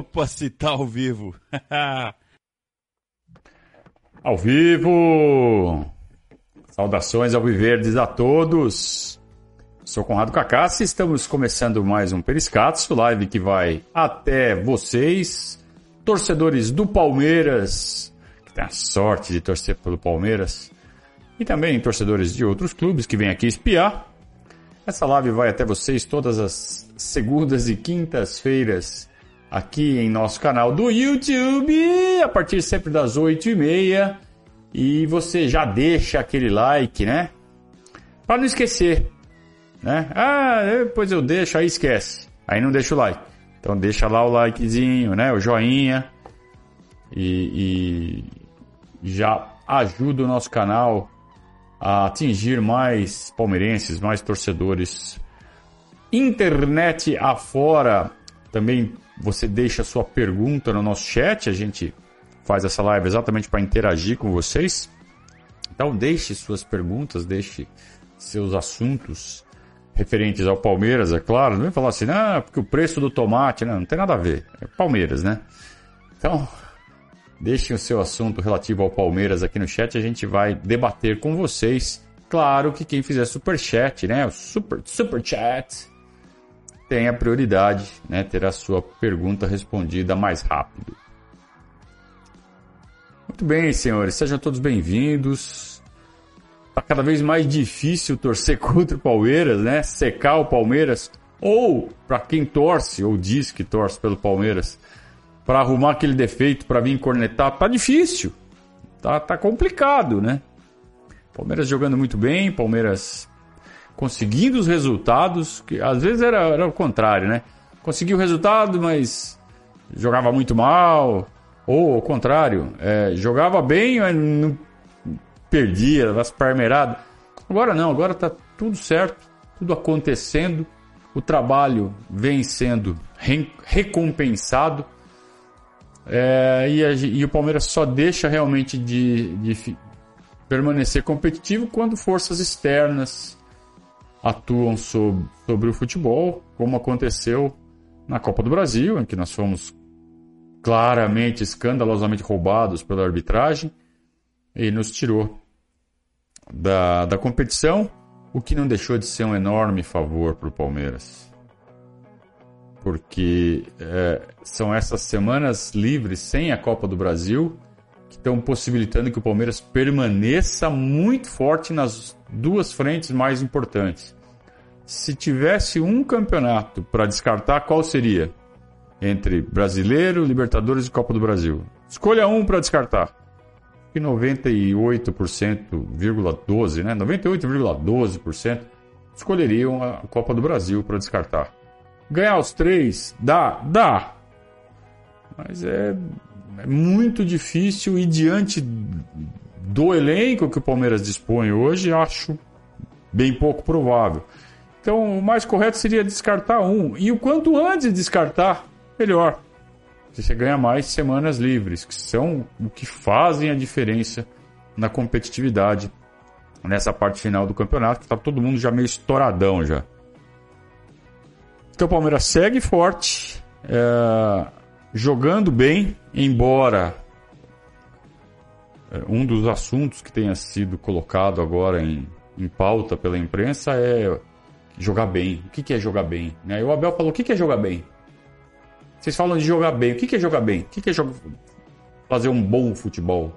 Opa, se tá ao vivo. ao vivo! Saudações ao Viverdes a todos! Sou Conrado Cacassi, estamos começando mais um Periscatso, live que vai até vocês, torcedores do Palmeiras, que tem a sorte de torcer pelo Palmeiras, e também torcedores de outros clubes que vêm aqui espiar. Essa live vai até vocês todas as segundas e quintas-feiras aqui em nosso canal do YouTube, a partir sempre das 8h30. E você já deixa aquele like, né? Para não esquecer, né? Ah, depois eu deixo, aí esquece. Aí não deixa o like. Então deixa lá o likezinho, né? O joinha. E, e já ajuda o nosso canal a atingir mais palmeirenses, mais torcedores. Internet afora, também você deixa sua pergunta no nosso chat, a gente faz essa live exatamente para interagir com vocês. Então deixe suas perguntas, deixe seus assuntos referentes ao Palmeiras, é claro. Não vem falar assim, ah, porque o preço do tomate, não, não tem nada a ver. É Palmeiras, né? Então, Deixem o seu assunto relativo ao Palmeiras aqui no chat, a gente vai debater com vocês. Claro que quem fizer super chat, né, o super super chat, tem a prioridade, né, ter a sua pergunta respondida mais rápido. Muito bem, senhores, sejam todos bem-vindos. Tá cada vez mais difícil torcer contra o Palmeiras, né? Secar o Palmeiras ou para quem torce ou diz que torce pelo Palmeiras, para arrumar aquele defeito, para vir cornetar, tá difícil. Tá, tá complicado, né? Palmeiras jogando muito bem, Palmeiras conseguindo os resultados, que às vezes era, era o contrário, né? Conseguiu o resultado, mas jogava muito mal, ou ao contrário, é, jogava bem, mas não perdia, as parmeiradas. Agora não, agora tá tudo certo, tudo acontecendo, o trabalho vem sendo re recompensado é, e, a, e, o Palmeiras só deixa realmente de, de permanecer competitivo quando forças externas atuam sobre, sobre o futebol, como aconteceu na Copa do Brasil, em que nós fomos claramente, escandalosamente roubados pela arbitragem e nos tirou da, da competição, o que não deixou de ser um enorme favor para o Palmeiras. Porque é, são essas semanas livres sem a Copa do Brasil que estão possibilitando que o Palmeiras permaneça muito forte nas duas frentes mais importantes. Se tivesse um campeonato para descartar, qual seria? Entre Brasileiro, Libertadores e Copa do Brasil. Escolha um para descartar. E 98,12, né? 98,12% escolheriam a Copa do Brasil para descartar. Ganhar os três, dá, dá. Mas é, é muito difícil e diante do elenco que o Palmeiras dispõe hoje, acho bem pouco provável. Então, o mais correto seria descartar um. E o quanto antes de descartar, melhor. Você ganha mais semanas livres, que são o que fazem a diferença na competitividade nessa parte final do campeonato, que está todo mundo já meio estouradão já. Então o Palmeiras segue forte, é, jogando bem, embora é, um dos assuntos que tenha sido colocado agora em, em pauta pela imprensa é jogar bem. O que, é jogar bem? Né? E o Abel falou: o que, é jogar bem? Vocês falam de jogar bem. O que, é jogar bem? O que, é jogar... fazer um bom futebol?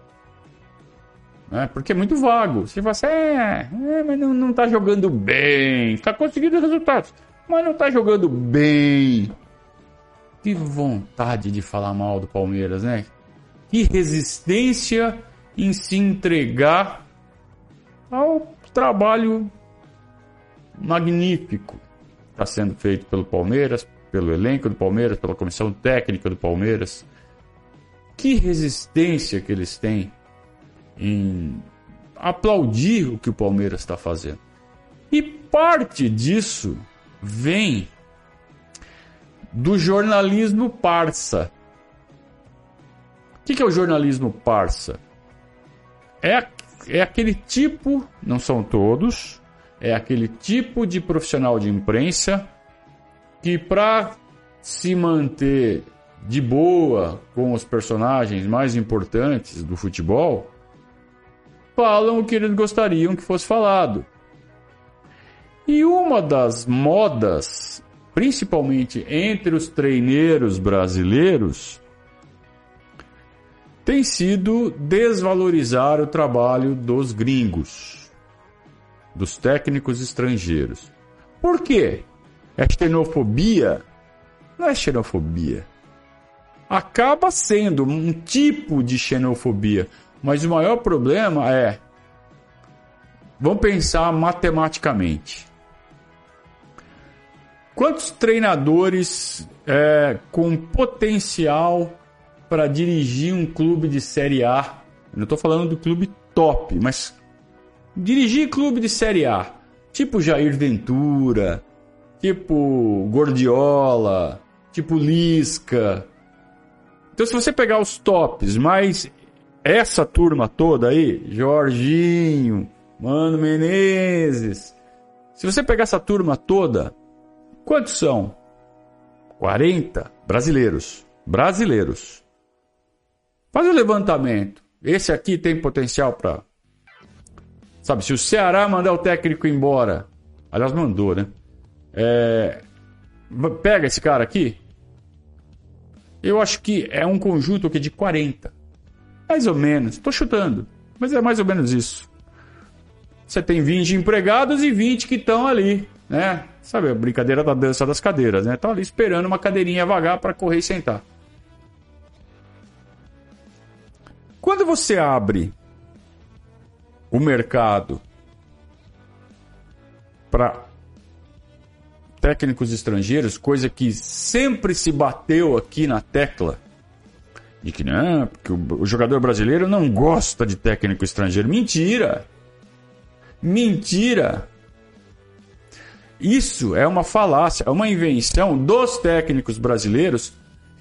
Né? Porque é muito vago. Você fala assim, é, é mas não, não tá jogando bem, está conseguindo resultados mas não tá jogando bem. Que vontade de falar mal do Palmeiras, né? Que resistência em se entregar ao trabalho magnífico que está sendo feito pelo Palmeiras, pelo elenco do Palmeiras, pela comissão técnica do Palmeiras. Que resistência que eles têm em aplaudir o que o Palmeiras está fazendo. E parte disso vem do jornalismo parça. O que, é o jornalismo parça? É, é aquele tipo, não são todos, é aquele tipo de profissional de imprensa que, para se manter de boa com os personagens mais importantes do futebol, falam o que eles gostariam que fosse falado. E uma das modas, principalmente entre os treineiros brasileiros, tem sido desvalorizar o trabalho dos gringos, dos técnicos estrangeiros. Por quê? É xenofobia? Não é xenofobia. Acaba sendo um tipo de xenofobia, mas o maior problema é. Vamos pensar matematicamente. Quantos treinadores é, com potencial para dirigir um clube de Série A? Eu não estou falando do clube top, mas dirigir clube de Série A, tipo Jair Ventura, tipo Gordiola, tipo Lisca. Então, se você pegar os tops, mais essa turma toda aí, Jorginho, Mano Menezes, se você pegar essa turma toda, quantos são? 40 brasileiros. Brasileiros. Faz o um levantamento. Esse aqui tem potencial para. Sabe, se o Ceará mandar o técnico embora. Aliás, mandou, né? É, pega esse cara aqui. Eu acho que é um conjunto aqui de 40. Mais ou menos. Estou chutando. Mas é mais ou menos isso. Você tem 20 empregados e 20 que estão ali, né? Sabe a brincadeira da dança das cadeiras, né? Estão ali esperando uma cadeirinha vagar para correr e sentar. Quando você abre o mercado para técnicos estrangeiros, coisa que sempre se bateu aqui na tecla. De que não, porque o jogador brasileiro não gosta de técnico estrangeiro. Mentira! Mentira! Isso é uma falácia, é uma invenção dos técnicos brasileiros,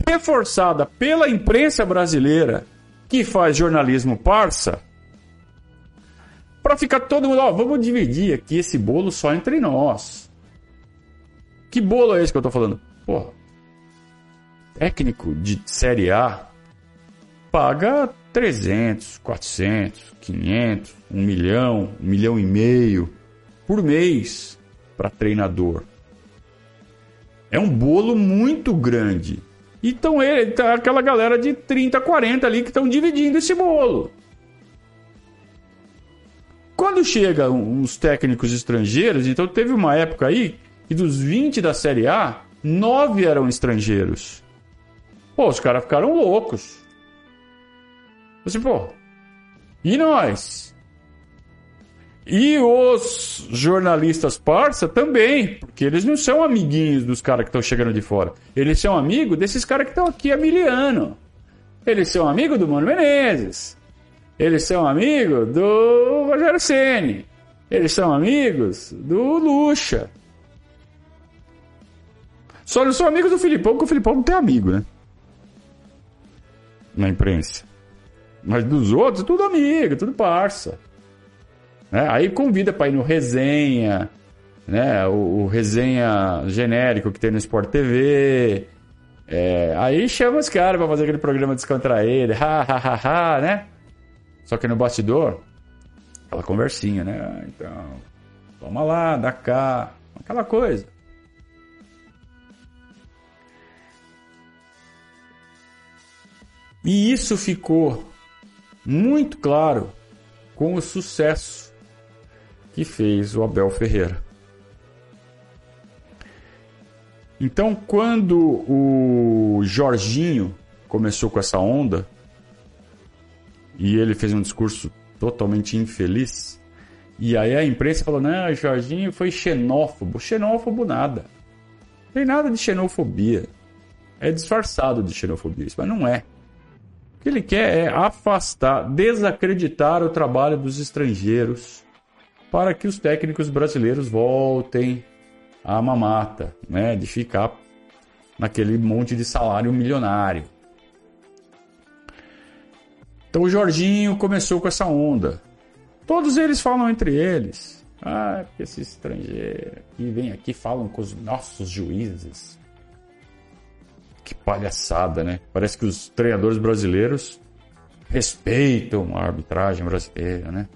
reforçada pela imprensa brasileira, que faz jornalismo parça, para ficar todo mundo, ó, vamos dividir aqui esse bolo só entre nós. Que bolo é esse que eu tô falando? Pô, técnico de Série A paga 300, 400, 500, 1 milhão, 1 milhão e meio por mês para treinador. É um bolo muito grande. Então ele tá aquela galera de 30, 40 ali que estão dividindo esse bolo. Quando chegam os técnicos estrangeiros, então teve uma época aí e dos 20 da Série A, 9 eram estrangeiros. Pô, os caras ficaram loucos. Você, pô, e nós? E os jornalistas parça também, porque eles não são amiguinhos dos caras que estão chegando de fora. Eles são amigos desses caras que estão aqui há miliano. Eles são amigos do Mano Menezes. Eles são amigos do Rogério Ceni. Eles são amigos do Lucha. Só não sou amigo do Filipão, porque o Filipão não tem amigo, né? Na imprensa. Mas dos outros, tudo amigo, tudo parça. Né? Aí convida para ir no resenha, né? O, o, resenha genérico que tem no Sport TV. É, aí chama os caras para fazer aquele programa descontraído, ha, ha, ha, ha, né? Só que no bastidor, aquela conversinha, né? Ah, então, toma lá, dá cá, aquela coisa. E isso ficou muito claro com o sucesso que fez o Abel Ferreira. Então, quando o Jorginho começou com essa onda e ele fez um discurso totalmente infeliz, e aí a imprensa falou: não, Jorginho foi xenófobo. Xenófobo nada. Não tem nada de xenofobia. É disfarçado de xenofobia, mas não é. O que ele quer é afastar, desacreditar o trabalho dos estrangeiros para que os técnicos brasileiros voltem à mamata, né, de ficar naquele monte de salário milionário. Então o Jorginho começou com essa onda. Todos eles falam entre eles. Ah, porque esse estrangeiro que vem aqui falam com os nossos juízes. Que palhaçada, né? Parece que os treinadores brasileiros respeitam a arbitragem brasileira, né?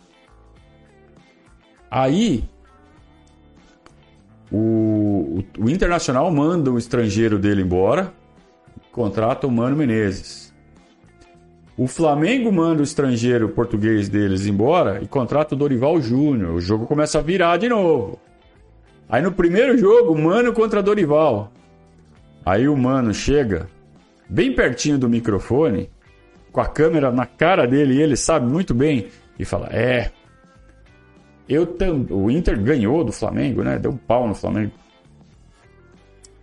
Aí o, o, o Internacional manda o estrangeiro dele embora, contrata o Mano Menezes. O Flamengo manda o estrangeiro português deles embora e contrata o Dorival Júnior. O jogo começa a virar de novo. Aí no primeiro jogo, Mano contra Dorival. Aí o Mano chega bem pertinho do microfone, com a câmera na cara dele e ele sabe muito bem e fala: "É, eu tam... o Inter ganhou do Flamengo, né? Deu um pau no Flamengo.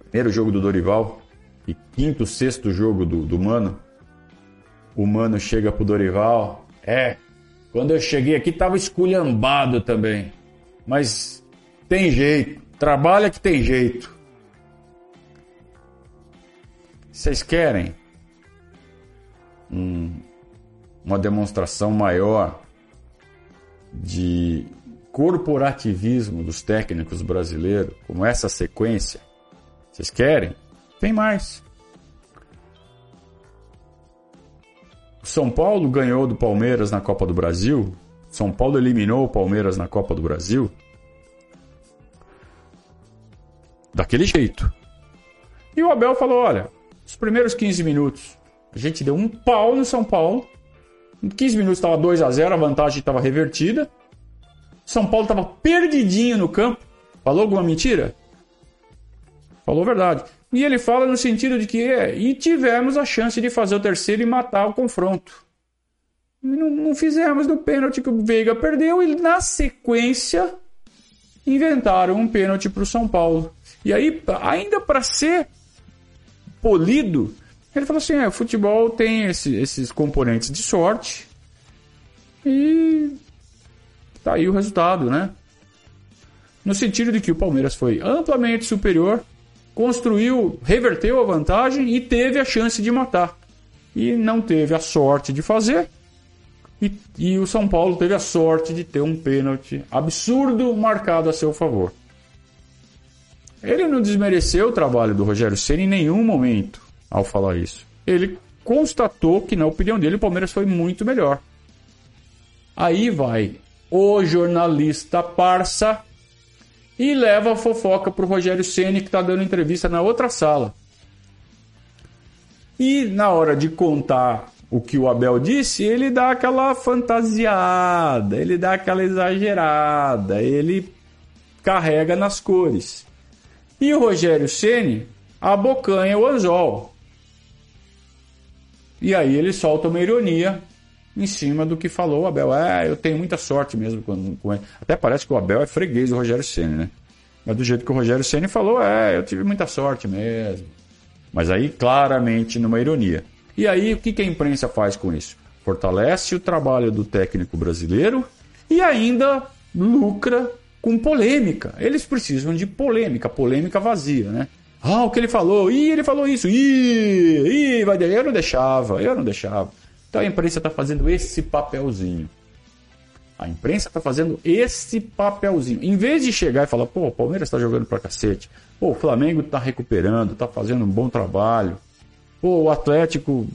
Primeiro jogo do Dorival e quinto, sexto jogo do, do Mano. O Mano chega pro Dorival. É, quando eu cheguei aqui tava esculhambado também. Mas tem jeito. Trabalha que tem jeito. Vocês querem um, uma demonstração maior de corporativismo dos técnicos brasileiros, como essa sequência? Vocês querem? Tem mais. São Paulo ganhou do Palmeiras na Copa do Brasil. São Paulo eliminou o Palmeiras na Copa do Brasil. Daquele jeito. E o Abel falou: olha, os primeiros 15 minutos a gente deu um pau no São Paulo. Em 15 minutos estava 2 a 0 a vantagem estava revertida. São Paulo estava perdidinho no campo. Falou alguma mentira? Falou verdade. E ele fala no sentido de que é, e tivemos a chance de fazer o terceiro e matar o confronto. Não, não fizemos no pênalti que o Veiga perdeu e na sequência inventaram um pênalti para o São Paulo. E aí, ainda para ser polido, ele falou assim: é, o futebol tem esse, esses componentes de sorte e tá aí o resultado, né? No sentido de que o Palmeiras foi amplamente superior, construiu, reverteu a vantagem e teve a chance de matar. E não teve a sorte de fazer. E, e o São Paulo teve a sorte de ter um pênalti absurdo marcado a seu favor. Ele não desmereceu o trabalho do Rogério Ceni em nenhum momento ao falar isso. Ele constatou que, na opinião dele, o Palmeiras foi muito melhor. Aí vai o jornalista Parça e leva a fofoca para o Rogério Ceni que está dando entrevista na outra sala. E na hora de contar o que o Abel disse, ele dá aquela fantasiada, ele dá aquela exagerada, ele carrega nas cores. E o Rogério Ceni abocanha o anzol. E aí ele solta uma ironia em cima do que falou o Abel. É, eu tenho muita sorte mesmo com, com. Até parece que o Abel é freguês do Rogério Ceni, né? Mas do jeito que o Rogério Ceni falou, é, eu tive muita sorte mesmo. Mas aí claramente numa ironia. E aí o que, que a imprensa faz com isso? Fortalece o trabalho do técnico brasileiro e ainda lucra com polêmica. Eles precisam de polêmica, polêmica vazia, né? Ah, o que ele falou? Ih, ele falou isso. Ih, ih, vai eu não deixava, eu não deixava. Então a imprensa está fazendo esse papelzinho. A imprensa está fazendo esse papelzinho. Em vez de chegar e falar, pô, o Palmeiras está jogando pra cacete. Pô, o Flamengo está recuperando, está fazendo um bom trabalho. Pô, o Atlético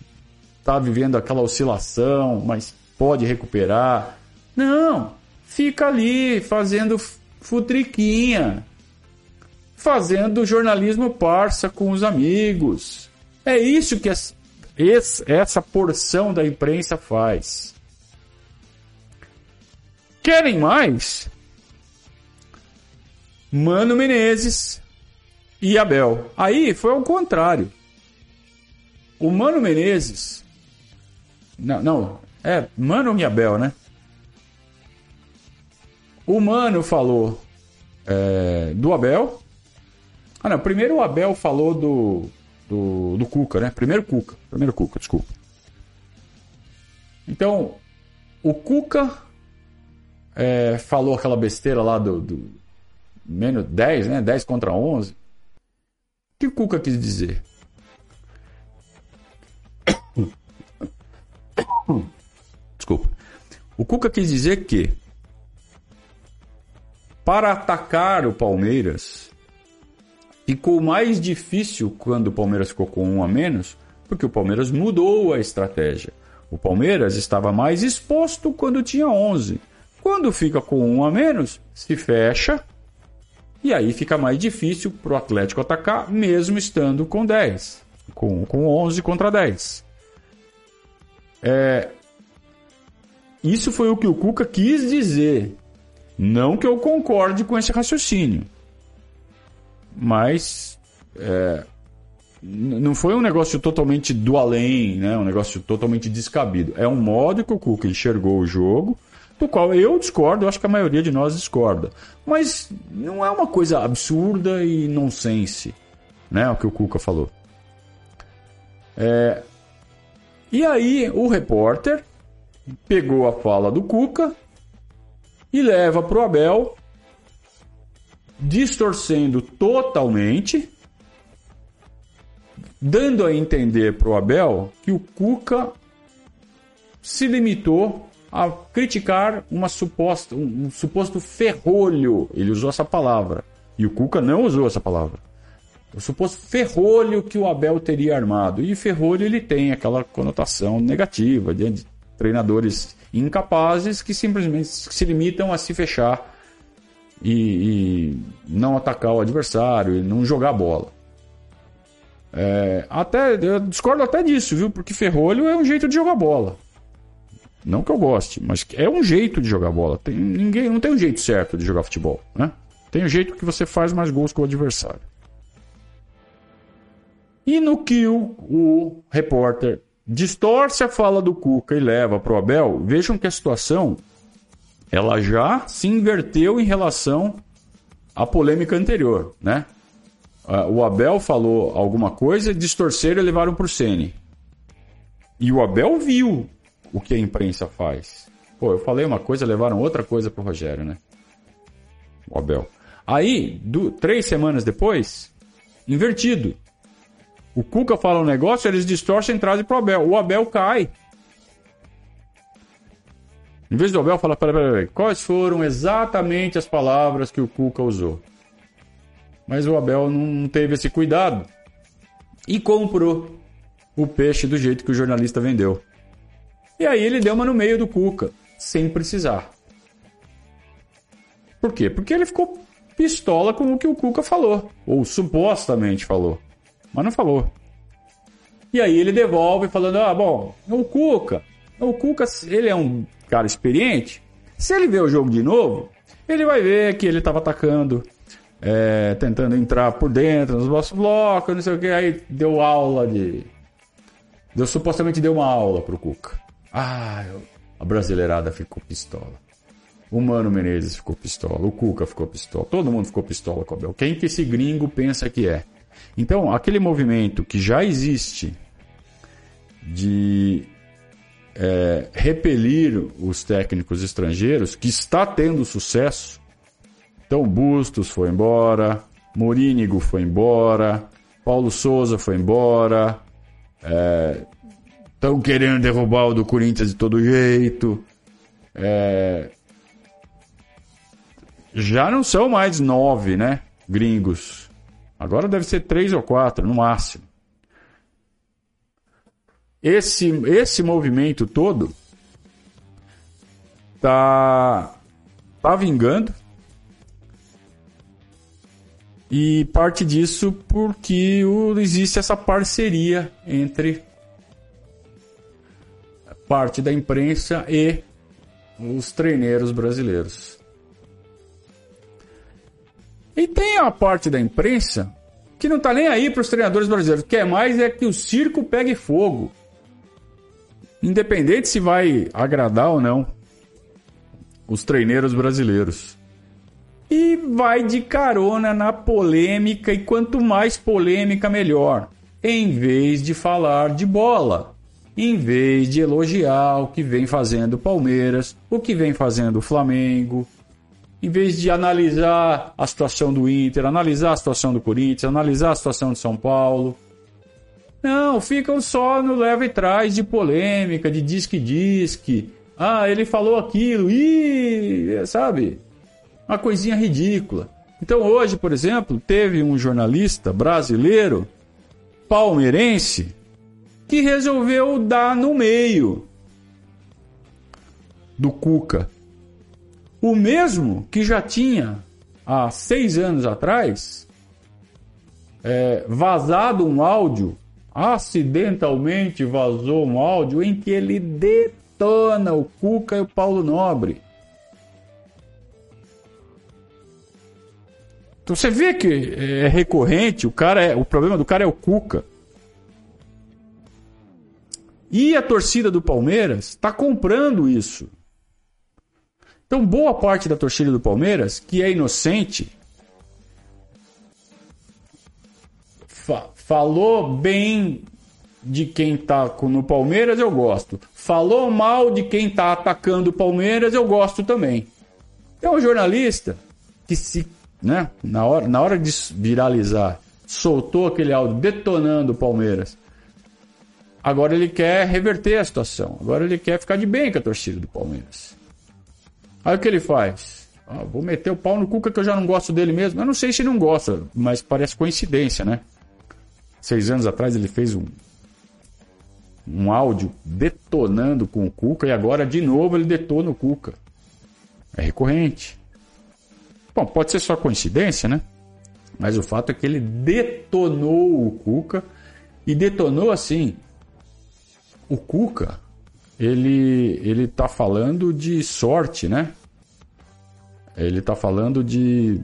está vivendo aquela oscilação, mas pode recuperar. Não, fica ali fazendo futriquinha, fazendo jornalismo parça com os amigos. É isso que essa porção da imprensa faz. Querem mais? Mano Menezes e Abel. Aí foi ao contrário. O Mano Menezes. Não, não. É Mano e Abel, né? O Mano falou é, do Abel ah, não. Primeiro o Abel falou do, do, do Cuca, né? Primeiro Cuca. Primeiro Cuca, desculpa. Então, o Cuca é, falou aquela besteira lá do, do menos 10, né? 10 contra 11. O que o Cuca quis dizer? Desculpa. O Cuca quis dizer que para atacar o Palmeiras ficou mais difícil quando o Palmeiras ficou com um a menos, porque o Palmeiras mudou a estratégia. O Palmeiras estava mais exposto quando tinha 11. Quando fica com um a menos, se fecha e aí fica mais difícil para o Atlético atacar, mesmo estando com 10, com, com 11 contra 10. É, isso foi o que o Cuca quis dizer. Não que eu concorde com esse raciocínio. Mas é, não foi um negócio totalmente do além, né? um negócio totalmente descabido. É um modo que o Cuca enxergou o jogo, do qual eu discordo, eu acho que a maioria de nós discorda. Mas não é uma coisa absurda e nonsense, né? o que o Cuca falou. É, e aí o repórter pegou a fala do Cuca e leva para o Abel, distorcendo totalmente, dando a entender para o Abel que o Cuca se limitou a criticar uma suposta, um, um suposto ferrolho. Ele usou essa palavra. E o Cuca não usou essa palavra. O suposto ferrolho que o Abel teria armado. E ferrolho ele tem aquela conotação negativa de treinadores incapazes que simplesmente se limitam a se fechar e, e não atacar o adversário e não jogar bola. É, até eu discordo até disso, viu? Porque ferrolho é um jeito de jogar bola. Não que eu goste, mas é um jeito de jogar bola. Tem, ninguém não tem um jeito certo de jogar futebol, né? Tem um jeito que você faz mais gols com o adversário. E no que o, o repórter distorce a fala do Cuca e leva para o Abel, vejam que a situação ela já se inverteu em relação à polêmica anterior, né? O Abel falou alguma coisa, distorceram e levaram para o Sene. E o Abel viu o que a imprensa faz. Pô, eu falei uma coisa, levaram outra coisa para o Rogério, né? O Abel. Aí, do, três semanas depois, invertido. O Cuca fala um negócio, eles distorcem e trazem pro Abel. O Abel cai. Em vez do Abel falar, peraí, peraí, quais foram exatamente as palavras que o Cuca usou? Mas o Abel não teve esse cuidado e comprou o peixe do jeito que o jornalista vendeu. E aí ele deu uma no meio do Cuca, sem precisar. Por quê? Porque ele ficou pistola com o que o Cuca falou, ou supostamente falou mas não falou. E aí ele devolve falando: ah, bom, o Cuca, o Cuca, ele é um cara experiente. Se ele ver o jogo de novo, ele vai ver que ele estava atacando, é, tentando entrar por dentro nos nossos blocos, não sei o que. Aí deu aula de. Deu, supostamente deu uma aula pro Cuca. Ah, eu... a brasileirada ficou pistola. O Mano Menezes ficou pistola, o Cuca ficou pistola, todo mundo ficou pistola com o Abel. Quem que esse gringo pensa que é? Então, aquele movimento que já existe de é, repelir os técnicos estrangeiros, que está tendo sucesso. Então, Bustos foi embora, Morínigo foi embora, Paulo Souza foi embora, estão é, querendo derrubar o do Corinthians de todo jeito. É, já não são mais nove, né? Gringos. Agora deve ser três ou quatro, no máximo. Esse, esse movimento todo tá, tá vingando. E parte disso porque existe essa parceria entre parte da imprensa e os treineiros brasileiros. E tem a parte da imprensa que não tá nem aí para os treinadores brasileiros. Quer mais é que o circo pegue fogo. Independente se vai agradar ou não os treineiros brasileiros. E vai de carona na polêmica, e quanto mais polêmica, melhor. Em vez de falar de bola. Em vez de elogiar o que vem fazendo o Palmeiras, o que vem fazendo o Flamengo, em vez de analisar a situação do Inter, analisar a situação do Corinthians, analisar a situação de São Paulo. Não, ficam só no leva e trás de polêmica, de disque-disque. Ah, ele falou aquilo, e sabe? Uma coisinha ridícula. Então hoje, por exemplo, teve um jornalista brasileiro, palmeirense, que resolveu dar no meio do Cuca. O mesmo que já tinha há seis anos atrás é, vazado um áudio, acidentalmente vazou um áudio em que ele detona o Cuca e o Paulo Nobre. Então você vê que é recorrente, o cara é, o problema do cara é o Cuca. E a torcida do Palmeiras está comprando isso. Então, boa parte da torcida do Palmeiras, que é inocente, falou bem de quem está no Palmeiras, eu gosto. Falou mal de quem está atacando o Palmeiras, eu gosto também. É um jornalista que se, né, na hora, na hora de viralizar, soltou aquele áudio detonando o Palmeiras. Agora ele quer reverter a situação. Agora ele quer ficar de bem com a torcida do Palmeiras. Aí o que ele faz? Ah, vou meter o pau no Cuca que eu já não gosto dele mesmo. Eu não sei se não gosta, mas parece coincidência, né? Seis anos atrás ele fez um, um áudio detonando com o Cuca e agora de novo ele detona o Cuca. É recorrente. Bom, pode ser só coincidência, né? Mas o fato é que ele detonou o Cuca e detonou assim. O Cuca, ele ele tá falando de sorte, né? Ele está falando de,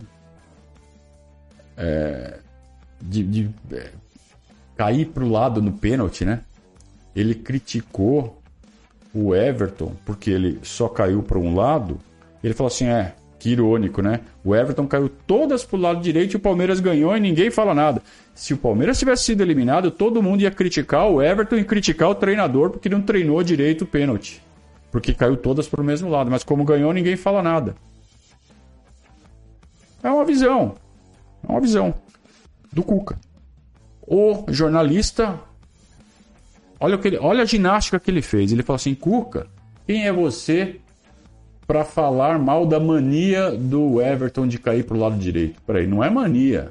é, de, de é, cair para o lado no pênalti, né? Ele criticou o Everton porque ele só caiu para um lado. Ele falou assim: é, que irônico, né? O Everton caiu todas para o lado direito e o Palmeiras ganhou e ninguém fala nada. Se o Palmeiras tivesse sido eliminado, todo mundo ia criticar o Everton e criticar o treinador porque não treinou direito o pênalti. Porque caiu todas para o mesmo lado. Mas como ganhou, ninguém fala nada. É uma visão. É uma visão do Cuca. O jornalista, olha, o que ele, olha a ginástica que ele fez. Ele falou assim: Cuca, quem é você para falar mal da mania do Everton de cair para o lado direito? Peraí, não é mania.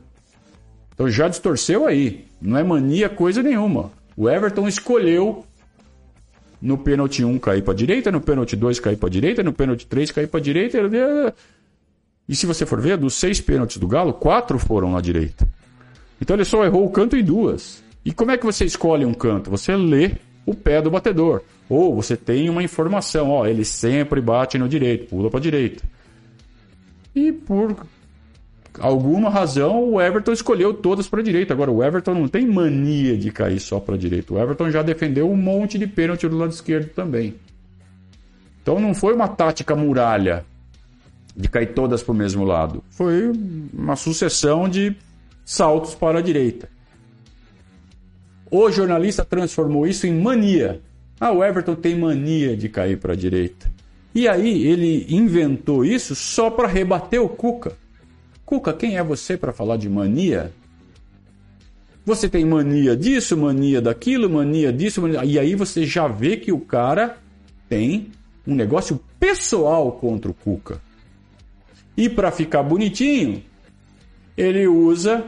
Então já distorceu aí. Não é mania coisa nenhuma. O Everton escolheu no pênalti 1 cair para a direita, no pênalti 2 cair para a direita, no pênalti 3 cair para a direita. E se você for ver, dos seis pênaltis do Galo, quatro foram na direita. Então ele só errou o canto em duas. E como é que você escolhe um canto? Você lê o pé do batedor. Ou você tem uma informação, ó, ele sempre bate no direito, pula para a direita. E por alguma razão o Everton escolheu todas para a direita. Agora o Everton não tem mania de cair só para a direita. O Everton já defendeu um monte de pênalti do lado esquerdo também. Então não foi uma tática muralha de cair todas para o mesmo lado. Foi uma sucessão de saltos para a direita. O jornalista transformou isso em mania. Ah, o Everton tem mania de cair para a direita. E aí ele inventou isso só para rebater o Cuca. Cuca, quem é você para falar de mania? Você tem mania disso, mania daquilo, mania disso, mania... e aí você já vê que o cara tem um negócio pessoal contra o Cuca. E para ficar bonitinho, ele usa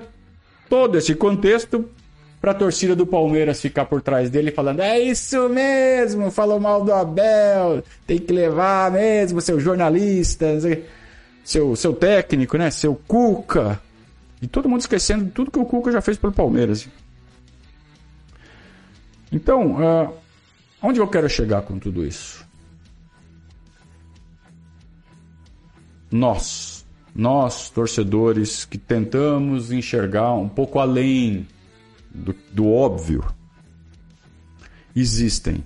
todo esse contexto para a torcida do Palmeiras ficar por trás dele falando: é isso mesmo, falou mal do Abel, tem que levar mesmo, seu jornalista, seu, seu técnico, né? Seu Cuca. E todo mundo esquecendo tudo que o Cuca já fez pelo Palmeiras. Então, uh, onde eu quero chegar com tudo isso? nós, nós torcedores que tentamos enxergar um pouco além do, do óbvio, existem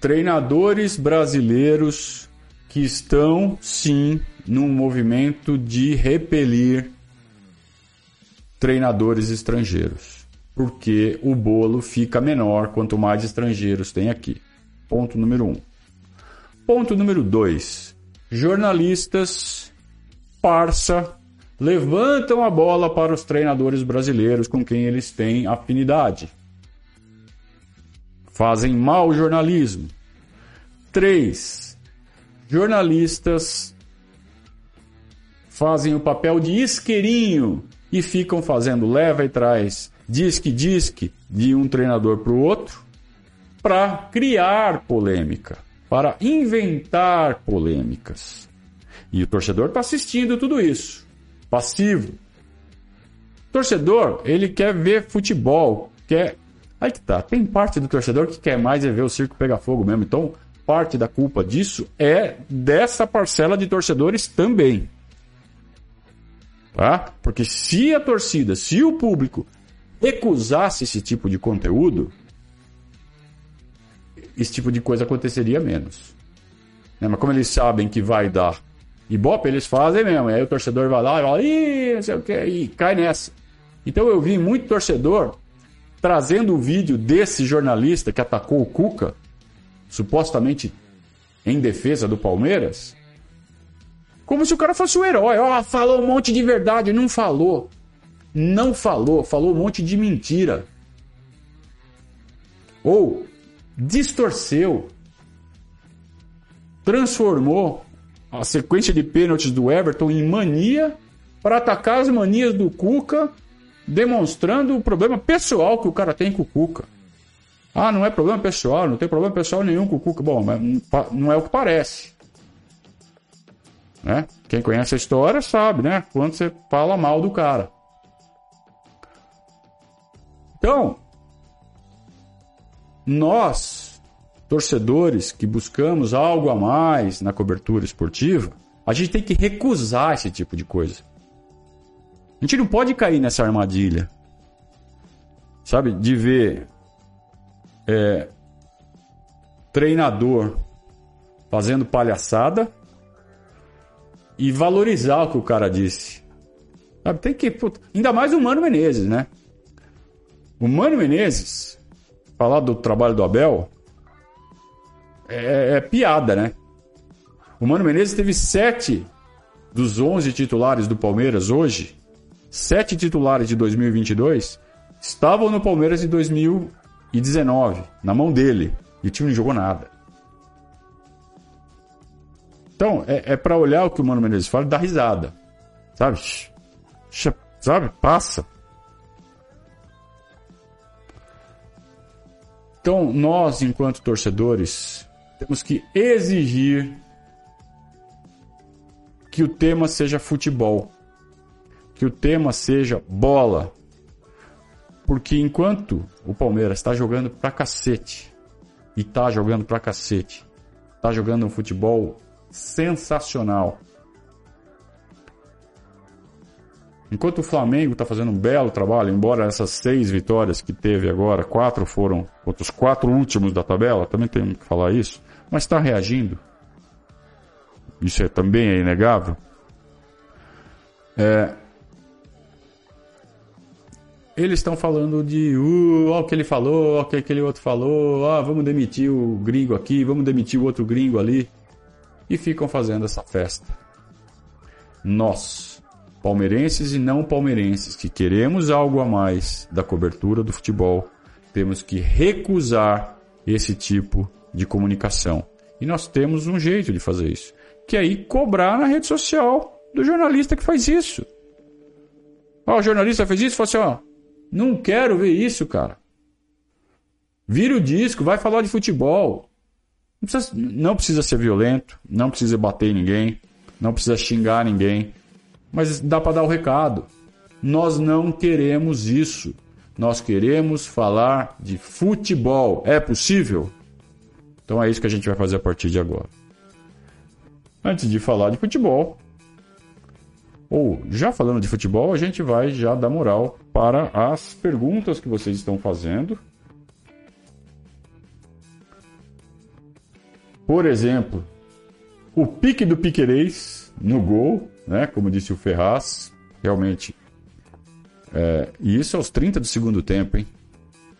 treinadores brasileiros que estão sim num movimento de repelir treinadores estrangeiros, porque o bolo fica menor quanto mais estrangeiros tem aqui. Ponto número um. Ponto número 2. Jornalistas, parça, levantam a bola para os treinadores brasileiros com quem eles têm afinidade. Fazem mau jornalismo. 3. Jornalistas fazem o papel de isqueirinho e ficam fazendo leva e traz, disque disque de um treinador para o outro para criar polêmica, para inventar polêmicas. E o torcedor está assistindo tudo isso, passivo. O torcedor, ele quer ver futebol, quer. Aí que tá, tem parte do torcedor que quer mais é ver o circo pegar fogo mesmo. Então, parte da culpa disso é dessa parcela de torcedores também. Tá? Porque se a torcida, se o público recusasse esse tipo de conteúdo, esse tipo de coisa aconteceria menos. Né? Mas como eles sabem que vai dar Ibope, eles fazem mesmo. Aí o torcedor vai lá e fala, ih, não sei o que, e cai nessa. Então eu vi muito torcedor trazendo o vídeo desse jornalista que atacou o Cuca, supostamente em defesa do Palmeiras, como se o cara fosse o um herói. Oh, falou um monte de verdade. Não falou. Não falou. Falou um monte de mentira. Ou distorceu. Transformou a sequência de pênaltis do Everton em mania para atacar as manias do Cuca, demonstrando o problema pessoal que o cara tem com o Cuca. Ah, não é problema pessoal, não tem problema pessoal nenhum com o Cuca. Bom, mas não é o que parece. Né? Quem conhece a história sabe, né? Quando você fala mal do cara. Então, nós, torcedores que buscamos algo a mais na cobertura esportiva, a gente tem que recusar esse tipo de coisa. A gente não pode cair nessa armadilha, sabe? De ver é, treinador fazendo palhaçada e valorizar o que o cara disse. Sabe, tem que. Puta, ainda mais o Mano Menezes, né? O Mano Menezes, falar do trabalho do Abel, é, é piada, né? O Mano Menezes teve sete dos 11 titulares do Palmeiras hoje, sete titulares de 2022 estavam no Palmeiras em 2019, na mão dele, e o time não jogou nada. Então, é, é para olhar o que o Mano Menezes fala e dar risada. Sabe? Sabe? Passa. Então, nós, enquanto torcedores, temos que exigir que o tema seja futebol, que o tema seja bola. Porque enquanto o Palmeiras está jogando pra cacete, e tá jogando pra cacete, tá jogando um futebol sensacional. Enquanto o Flamengo está fazendo um belo trabalho, embora essas seis vitórias que teve agora, quatro foram os quatro últimos da tabela, também tem que falar isso, mas está reagindo. Isso é, também é inegável. É, eles estão falando de uh, o que ele falou, o que aquele outro falou, ah, vamos demitir o gringo aqui, vamos demitir o outro gringo ali e ficam fazendo essa festa. Nós, palmeirenses e não palmeirenses, que queremos algo a mais da cobertura do futebol, temos que recusar esse tipo de comunicação. E nós temos um jeito de fazer isso, que é ir cobrar na rede social do jornalista que faz isso. Ó, o jornalista fez isso, falou assim, ó, não quero ver isso, cara. Vira o disco, vai falar de futebol. Não precisa, não precisa ser violento, não precisa bater ninguém, não precisa xingar ninguém, mas dá para dar o recado. Nós não queremos isso. Nós queremos falar de futebol. É possível? Então é isso que a gente vai fazer a partir de agora. Antes de falar de futebol, ou já falando de futebol, a gente vai já dar moral para as perguntas que vocês estão fazendo Por exemplo, o pique do Piquerez no gol, né? Como disse o Ferraz, realmente. É, e isso aos 30 do segundo tempo, hein?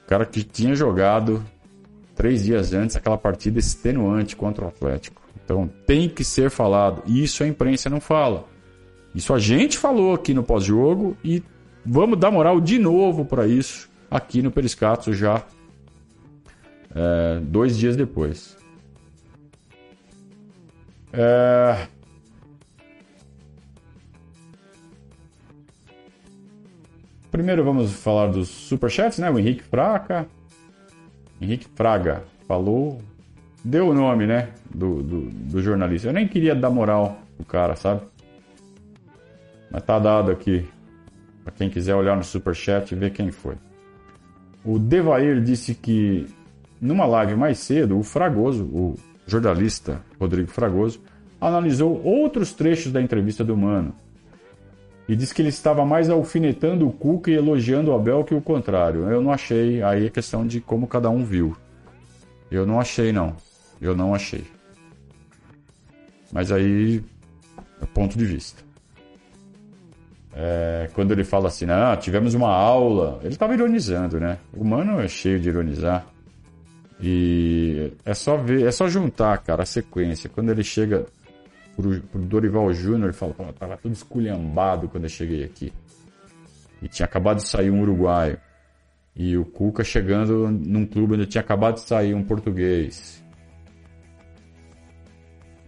O cara que tinha jogado três dias antes aquela partida extenuante contra o Atlético. Então tem que ser falado. E isso a imprensa não fala. Isso a gente falou aqui no pós-jogo e vamos dar moral de novo para isso aqui no Periscato já é, dois dias depois. É... primeiro vamos falar dos superchats, né? O Henrique Fraca. Henrique Fraga falou. Deu o nome, né? Do, do, do jornalista. Eu nem queria dar moral pro cara, sabe? Mas tá dado aqui. Pra quem quiser olhar no superchat e ver quem foi. O Devair disse que numa live mais cedo, o Fragoso, o jornalista Rodrigo Fragoso, analisou outros trechos da entrevista do Mano e disse que ele estava mais alfinetando o Cuca e elogiando o Abel que o contrário. Eu não achei, aí é questão de como cada um viu. Eu não achei, não. Eu não achei. Mas aí é ponto de vista. É, quando ele fala assim, ah, tivemos uma aula, ele estava ironizando, né? O Mano é cheio de ironizar. E é só ver, é só juntar, cara, a sequência. Quando ele chega pro, pro Dorival Júnior, ele fala, pô, tava tudo esculhambado quando eu cheguei aqui. E tinha acabado de sair um uruguaio. E o Cuca chegando num clube onde tinha acabado de sair um português.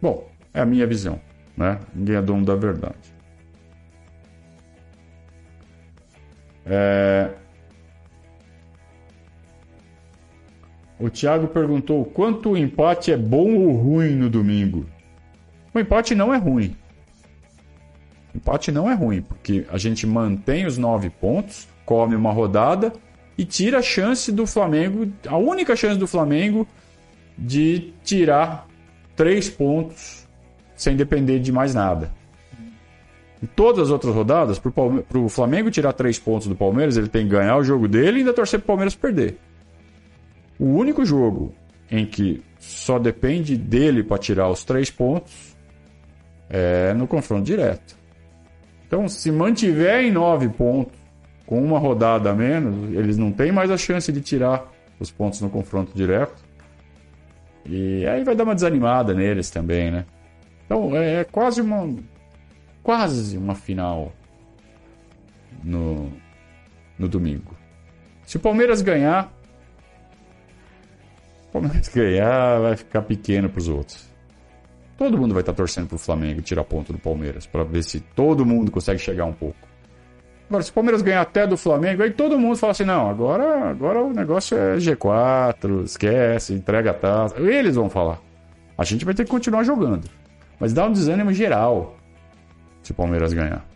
Bom, é a minha visão, né? Ninguém é dono da verdade. É... O Thiago perguntou quanto o empate é bom ou ruim no domingo. O empate não é ruim. O empate não é ruim, porque a gente mantém os nove pontos, come uma rodada e tira a chance do Flamengo, a única chance do Flamengo de tirar três pontos sem depender de mais nada. Em todas as outras rodadas, para o Flamengo tirar três pontos do Palmeiras, ele tem que ganhar o jogo dele e ainda torcer para o Palmeiras perder. O único jogo em que só depende dele para tirar os três pontos é no confronto direto. Então, se mantiver em nove pontos, com uma rodada a menos, eles não têm mais a chance de tirar os pontos no confronto direto. E aí vai dar uma desanimada neles também, né? Então, é, é quase uma quase uma final no, no domingo. Se o Palmeiras ganhar, Palmeiras ganhar, vai ficar pequeno para os outros. Todo mundo vai estar torcendo para o Flamengo tirar ponto do Palmeiras, para ver se todo mundo consegue chegar um pouco. Agora, se o Palmeiras ganhar até do Flamengo, aí todo mundo fala assim: não, agora, agora o negócio é G4, esquece, entrega a taça. Eles vão falar. A gente vai ter que continuar jogando. Mas dá um desânimo geral se o Palmeiras ganhar.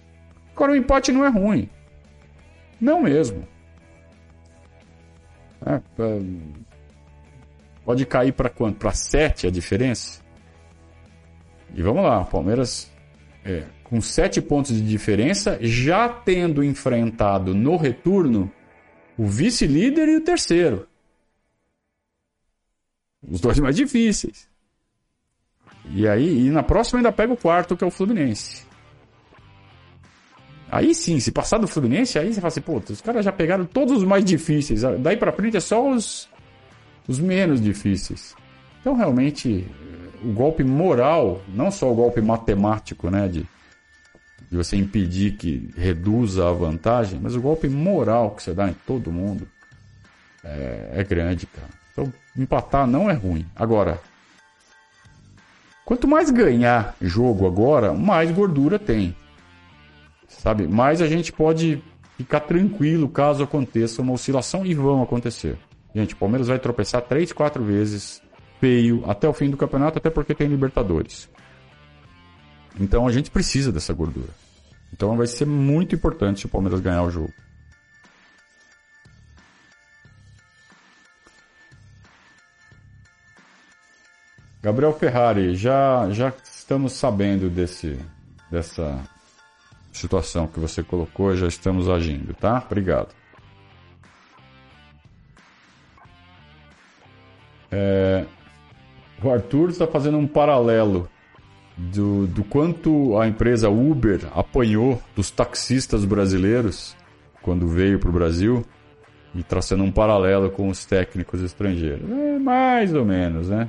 Agora, o empate não é ruim. Não mesmo. É Pode cair para quanto? Para 7 a diferença? E vamos lá, Palmeiras é, com 7 pontos de diferença, já tendo enfrentado no retorno o vice-líder e o terceiro. Os dois mais difíceis. E aí, e na próxima ainda pega o quarto, que é o Fluminense. Aí sim, se passar do Fluminense, aí você fala assim, pô, os caras já pegaram todos os mais difíceis. Daí pra frente é só os os menos difíceis. Então, realmente, o golpe moral, não só o golpe matemático, né, de, de você impedir que reduza a vantagem, mas o golpe moral que você dá em todo mundo é, é grande, cara. Então, empatar não é ruim. Agora, quanto mais ganhar jogo agora, mais gordura tem. Sabe? Mais a gente pode ficar tranquilo caso aconteça uma oscilação e vão acontecer. Gente, o Palmeiras vai tropeçar três, quatro vezes feio até o fim do campeonato, até porque tem Libertadores. Então a gente precisa dessa gordura. Então vai ser muito importante se o Palmeiras ganhar o jogo. Gabriel Ferrari, já, já estamos sabendo desse, dessa situação que você colocou, já estamos agindo, tá? Obrigado. É, o Arthur está fazendo um paralelo do, do quanto a empresa Uber apanhou dos taxistas brasileiros quando veio para o Brasil e traçando um paralelo com os técnicos estrangeiros. É mais ou menos, né?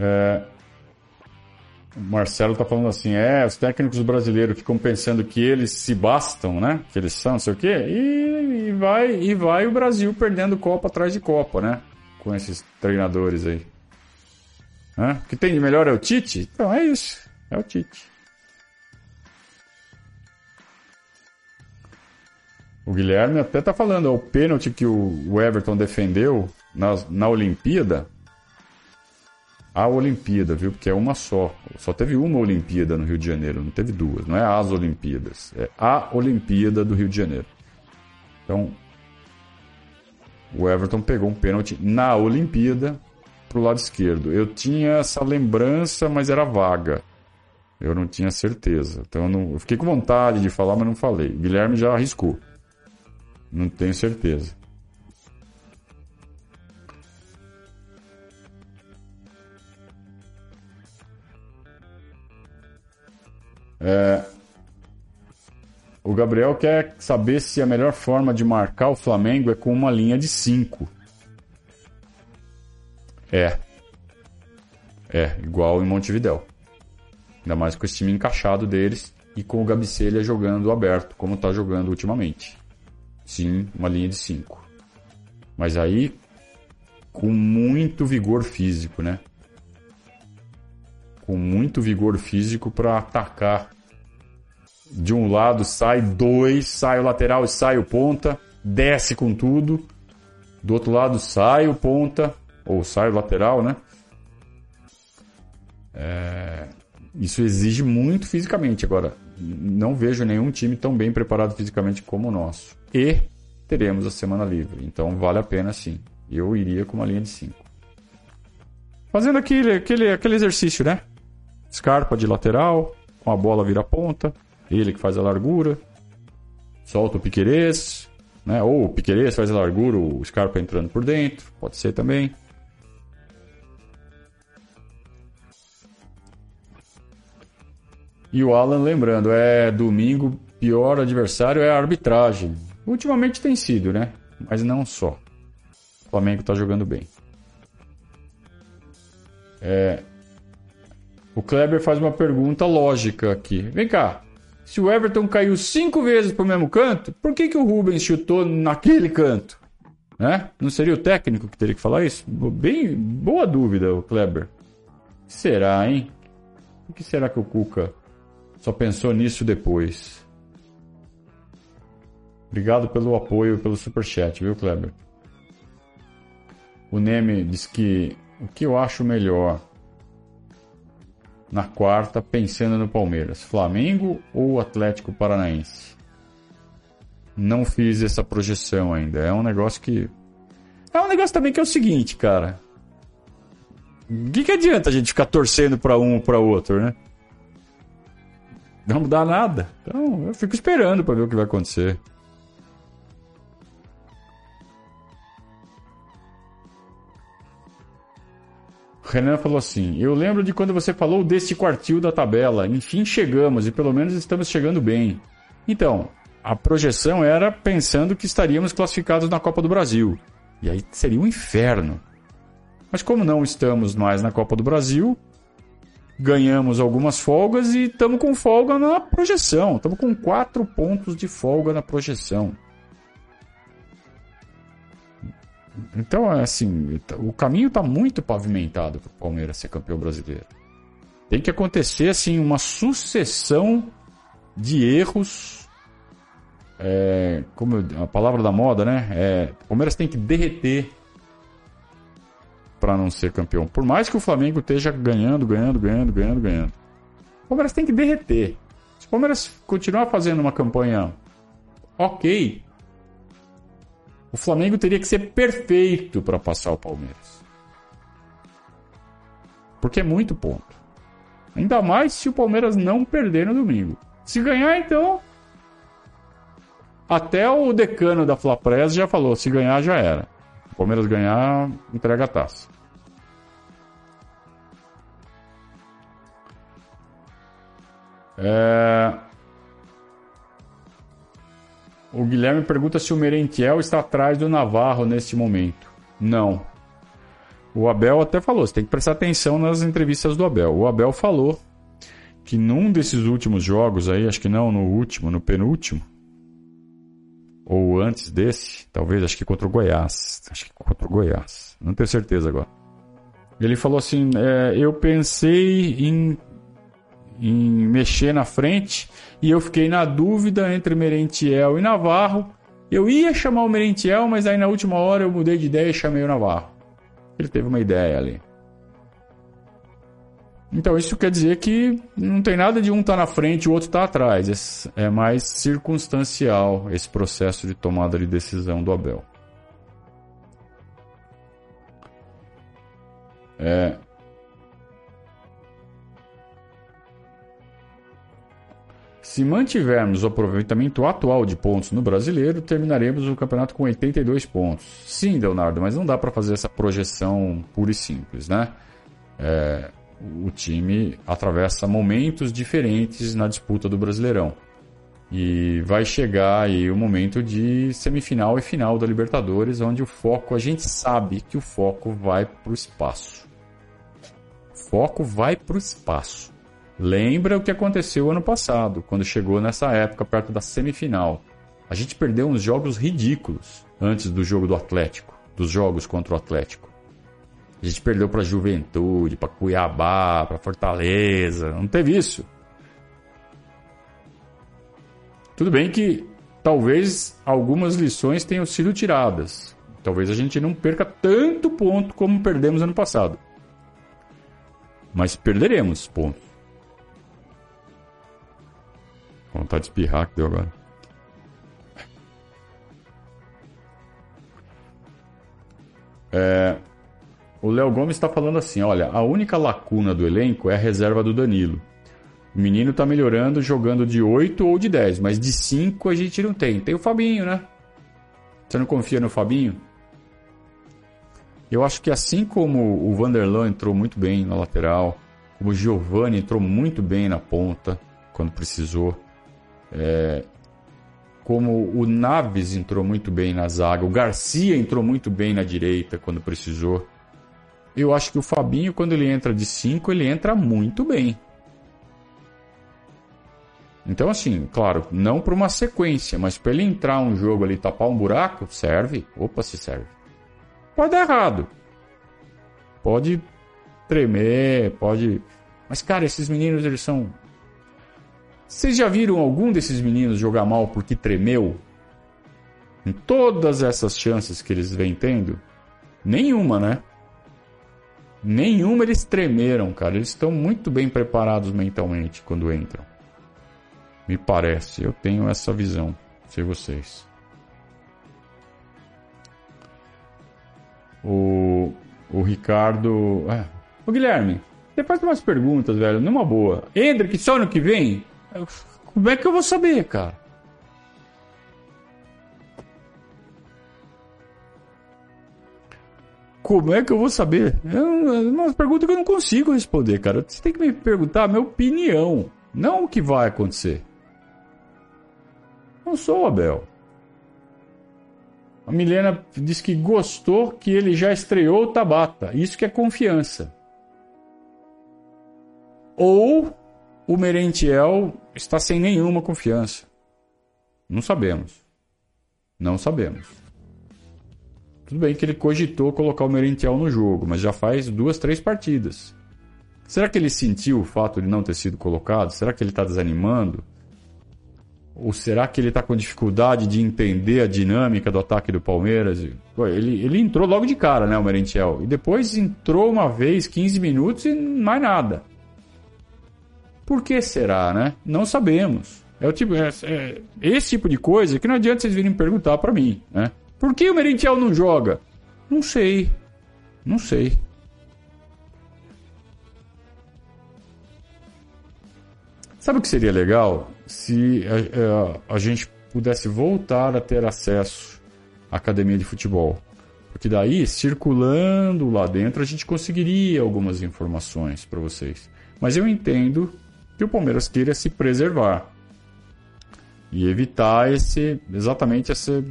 É, Marcelo tá falando assim, é, os técnicos brasileiros ficam pensando que eles se bastam, né? Que eles são, não sei o quê, e, e vai, e vai o Brasil perdendo Copa atrás de Copa, né? com esses treinadores aí. Hã? O que tem de melhor é o Tite? Então é isso. É o Tite. O Guilherme até tá falando, é o pênalti que o Everton defendeu na, na Olimpíada. A Olimpíada, viu? Porque é uma só. Só teve uma Olimpíada no Rio de Janeiro, não teve duas. Não é as Olimpíadas, é a Olimpíada do Rio de Janeiro. Então, o Everton pegou um pênalti na Olimpíada pro lado esquerdo. Eu tinha essa lembrança, mas era vaga. Eu não tinha certeza. Então eu, não, eu fiquei com vontade de falar, mas não falei. Guilherme já arriscou. Não tenho certeza. É, o Gabriel quer saber se a melhor forma de marcar o Flamengo é com uma linha de 5. É. É, igual em Montevidéu. Ainda mais com esse time encaixado deles e com o Gabicelha jogando aberto, como está jogando ultimamente. Sim, uma linha de 5. Mas aí com muito vigor físico, né? Com muito vigor físico para atacar. De um lado sai dois, sai o lateral e sai o ponta, desce com tudo. Do outro lado sai o ponta, ou sai o lateral, né? É... Isso exige muito fisicamente. Agora, não vejo nenhum time tão bem preparado fisicamente como o nosso. E teremos a semana livre. Então vale a pena sim. Eu iria com uma linha de 5. Fazendo aquele, aquele, aquele exercício, né? Scarpa de lateral, com a bola vira ponta, ele que faz a largura, solta o Piquerez, né? Ou o Piquerez faz a largura, o Scarpa entrando por dentro, pode ser também. E o Alan lembrando, é domingo, pior adversário é a arbitragem. Ultimamente tem sido, né? Mas não só. O Flamengo está jogando bem. É... O Kleber faz uma pergunta lógica aqui. Vem cá. Se o Everton caiu cinco vezes para o mesmo canto, por que, que o Rubens chutou naquele canto? Né? Não seria o técnico que teria que falar isso? Bem boa dúvida, o Kleber. Será, hein? O que será que o Cuca só pensou nisso depois. Obrigado pelo apoio e pelo superchat, viu, Kleber? O Neme diz que o que eu acho melhor na quarta, pensando no Palmeiras, Flamengo ou Atlético Paranaense? Não fiz essa projeção ainda. É um negócio que. É um negócio também que é o seguinte, cara. O que, que adianta a gente ficar torcendo para um ou para outro, né? Não mudar nada. Então eu fico esperando para ver o que vai acontecer. Renan falou assim: Eu lembro de quando você falou desse quartil da tabela. Enfim, chegamos e pelo menos estamos chegando bem. Então, a projeção era pensando que estaríamos classificados na Copa do Brasil. E aí seria um inferno. Mas como não estamos mais na Copa do Brasil, ganhamos algumas folgas e estamos com folga na projeção. Estamos com quatro pontos de folga na projeção. Então, é assim, o caminho está muito pavimentado para o Palmeiras ser campeão brasileiro. Tem que acontecer, assim, uma sucessão de erros. É, como a palavra da moda, né? É, o Palmeiras tem que derreter para não ser campeão. Por mais que o Flamengo esteja ganhando, ganhando, ganhando, ganhando, ganhando. O Palmeiras tem que derreter. Se o Palmeiras continuar fazendo uma campanha ok, o Flamengo teria que ser perfeito para passar o Palmeiras. Porque é muito ponto. Ainda mais se o Palmeiras não perder no domingo. Se ganhar, então. Até o decano da Flapress já falou: se ganhar, já era. Palmeiras ganhar, entrega a taça. É... O Guilherme pergunta se o Merentiel está atrás do Navarro neste momento. Não. O Abel até falou, você tem que prestar atenção nas entrevistas do Abel. O Abel falou que num desses últimos jogos aí, acho que não no último, no penúltimo, ou antes desse, talvez, acho que contra o Goiás. Acho que contra o Goiás. Não tenho certeza agora. Ele falou assim: é, eu pensei em, em mexer na frente e eu fiquei na dúvida entre Merentiel e Navarro. Eu ia chamar o Merentiel, mas aí na última hora eu mudei de ideia e chamei o Navarro. Ele teve uma ideia ali. Então isso quer dizer que não tem nada de um estar tá na frente e o outro estar tá atrás. É mais circunstancial esse processo de tomada de decisão do Abel. É. Se mantivermos o aproveitamento atual de pontos no brasileiro, terminaremos o campeonato com 82 pontos. Sim, Leonardo, mas não dá para fazer essa projeção pura e simples, né? É, o time atravessa momentos diferentes na disputa do Brasileirão. E vai chegar aí o momento de semifinal e final da Libertadores, onde o foco, a gente sabe que o foco vai para o espaço. O foco vai para o espaço. Lembra o que aconteceu ano passado, quando chegou nessa época perto da semifinal. A gente perdeu uns jogos ridículos antes do jogo do Atlético, dos jogos contra o Atlético. A gente perdeu para Juventude, para Cuiabá, para Fortaleza. Não teve isso. Tudo bem que talvez algumas lições tenham sido tiradas. Talvez a gente não perca tanto ponto como perdemos ano passado. Mas perderemos pontos. Vontade de espirrar que deu agora. É, o Léo Gomes está falando assim: olha, a única lacuna do elenco é a reserva do Danilo. O menino está melhorando jogando de 8 ou de 10, mas de 5 a gente não tem. Tem o Fabinho, né? Você não confia no Fabinho? Eu acho que assim como o Vanderlan entrou muito bem na lateral, como o Giovani entrou muito bem na ponta quando precisou, é, como o Naves entrou muito bem na zaga, o Garcia entrou muito bem na direita quando precisou. Eu acho que o Fabinho, quando ele entra de 5, ele entra muito bem. Então, assim, claro, não para uma sequência, mas para ele entrar um jogo ali tapar um buraco, serve. Opa, se serve. Pode dar errado. Pode tremer, pode. Mas, cara, esses meninos, eles são. Vocês já viram algum desses meninos jogar mal porque tremeu? Em todas essas chances que eles vêm tendo? Nenhuma, né? Nenhuma eles tremeram, cara. Eles estão muito bem preparados mentalmente quando entram. Me parece. Eu tenho essa visão. Sei vocês. O, o Ricardo. É. Guilherme, você faz umas perguntas, velho, numa boa. Hendrick, só no que vem? Como é que eu vou saber, cara? Como é que eu vou saber? É uma pergunta que eu não consigo responder, cara. Você tem que me perguntar a minha opinião, não o que vai acontecer. Não sou Abel. A Milena disse que gostou que ele já estreou o Tabata. Isso que é confiança. Ou o Merentiel está sem nenhuma confiança. Não sabemos. Não sabemos. Tudo bem que ele cogitou colocar o Merentiel no jogo, mas já faz duas, três partidas. Será que ele sentiu o fato de não ter sido colocado? Será que ele está desanimando? Ou será que ele está com dificuldade de entender a dinâmica do ataque do Palmeiras? Ele, ele entrou logo de cara, né, o Merentiel? E depois entrou uma vez, 15 minutos e mais nada. Por que será, né? Não sabemos. É o tipo, é, é esse tipo de coisa que não adianta vocês virem perguntar para mim, né? Por que o Merentiel não joga? Não sei. Não sei. Sabe o que seria legal? Se a, a, a, gente pudesse voltar a ter acesso à academia de futebol. Porque daí, circulando lá dentro, a gente conseguiria algumas informações para vocês. Mas eu entendo que o Palmeiras queira se preservar e evitar esse exatamente esse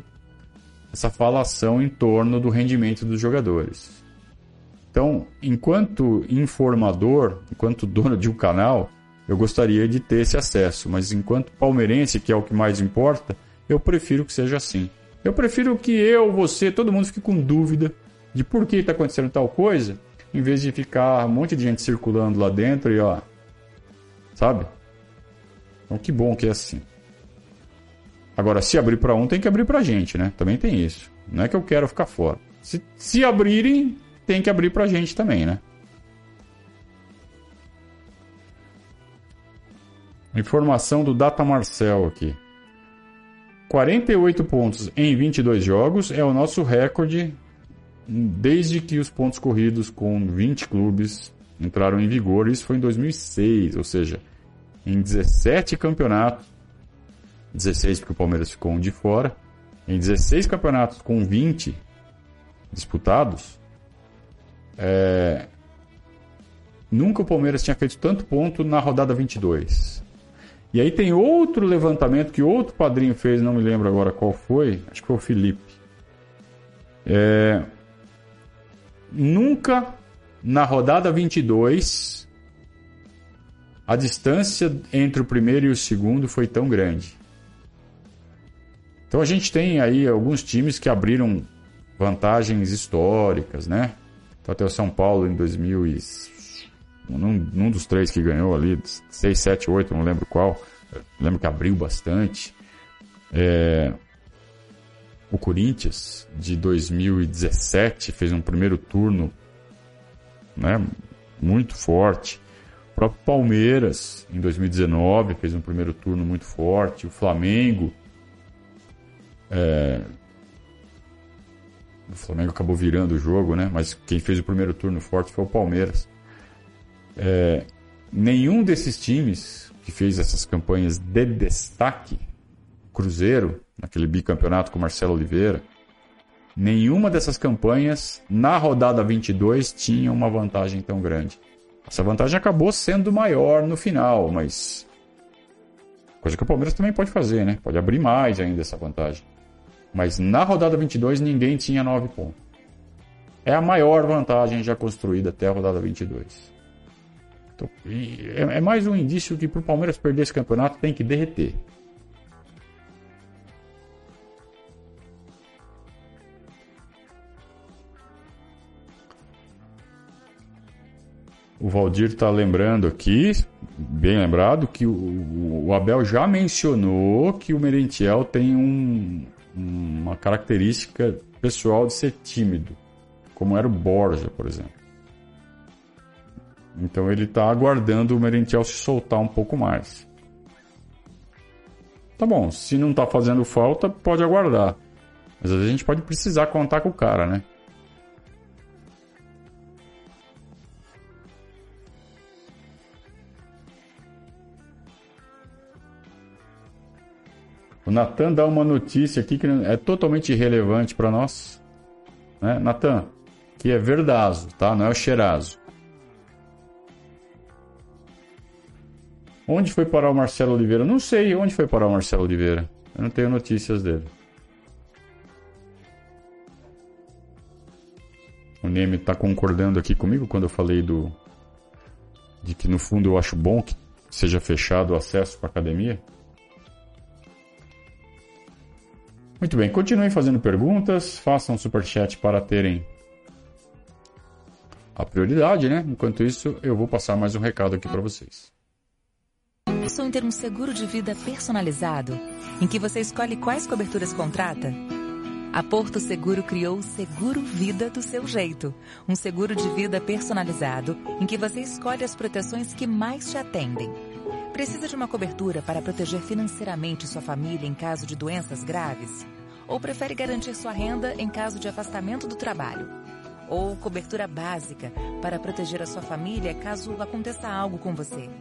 essa falação em torno do rendimento dos jogadores. Então, enquanto informador, enquanto dono de um canal, eu gostaria de ter esse acesso, mas enquanto palmeirense, que é o que mais importa, Eu prefiro que seja assim. Eu prefiro que eu, você, todo mundo fique com dúvida de por que está acontecendo tal coisa, em vez de ficar um monte de gente circulando lá dentro e ó. Sabe? Então que bom que é assim. Agora, se abrir para um, tem que abrir para gente, né? Também tem isso. Não é que eu quero ficar fora. Se, se abrirem, tem que abrir para gente também, né? Informação do Data Marcel aqui. 48 pontos em 22 jogos é o nosso recorde desde que os pontos corridos com 20 clubes entraram em vigor. Isso foi em 2006, ou seja, em 17 campeonatos, 16 porque o Palmeiras ficou um de fora, em 16 campeonatos com 20 disputados, é... nunca o Palmeiras tinha feito tanto ponto na rodada 22. E aí tem outro levantamento que outro padrinho fez, não me lembro agora qual foi, acho que foi o Felipe. É... Nunca na rodada 22 a distância entre o primeiro e o segundo foi tão grande. Então a gente tem aí alguns times que abriram vantagens históricas, né? Então até o São Paulo em 2000 e... num, num dos três que ganhou ali, 6, 7, 8, não lembro qual. Eu lembro que abriu bastante. É... O Corinthians de 2017 fez um primeiro turno, né? Muito forte. Próprio Palmeiras em 2019 fez um primeiro turno muito forte. O Flamengo é... O Flamengo acabou virando o jogo, né? Mas quem fez o primeiro turno forte foi o Palmeiras. É... Nenhum desses times que fez essas campanhas de destaque, Cruzeiro, naquele bicampeonato com Marcelo Oliveira, nenhuma dessas campanhas na rodada 22 tinha uma vantagem tão grande. Essa vantagem acabou sendo maior no final, mas coisa que o Palmeiras também pode fazer, né? Pode abrir mais ainda essa vantagem. Mas na rodada 22 ninguém tinha 9 pontos. É a maior vantagem já construída até a rodada 22. Então, é, é mais um indício que para o Palmeiras perder esse campeonato tem que derreter. O Valdir está lembrando aqui, bem lembrado, que o, o, Abel já mencionou que o Merentiel tem um, uma característica pessoal de ser tímido, como era o Borja, por exemplo. Então ele está aguardando o Merentiel se soltar um pouco mais. Tá bom, se não está fazendo falta, pode aguardar. Mas às vezes a gente pode precisar contar com o cara, né? O Natan dá uma notícia aqui que é totalmente irrelevante para nós. Né? Natan, que é verdazo, tá? Não é o cheirazo. Onde foi parar o Marcelo Oliveira? Não sei onde foi parar o Marcelo Oliveira. Eu não tenho notícias dele. O Neme está concordando aqui comigo quando eu falei do de que no fundo eu acho bom que seja fechado o acesso para academia. Muito bem, continuem fazendo perguntas, façam superchat para terem a prioridade, né? Enquanto isso, eu vou passar mais um recado aqui para vocês. Pensou em ter um seguro de vida personalizado, em que você escolhe quais coberturas contrata? A Porto Seguro criou o Seguro Vida do seu jeito, um seguro de vida personalizado, em que você escolhe as proteções que mais te atendem Precisa de uma cobertura para proteger financeiramente sua família em caso de doenças graves? Ou prefere garantir sua renda em caso de afastamento do trabalho? Ou cobertura básica para proteger a sua família caso aconteça algo com você?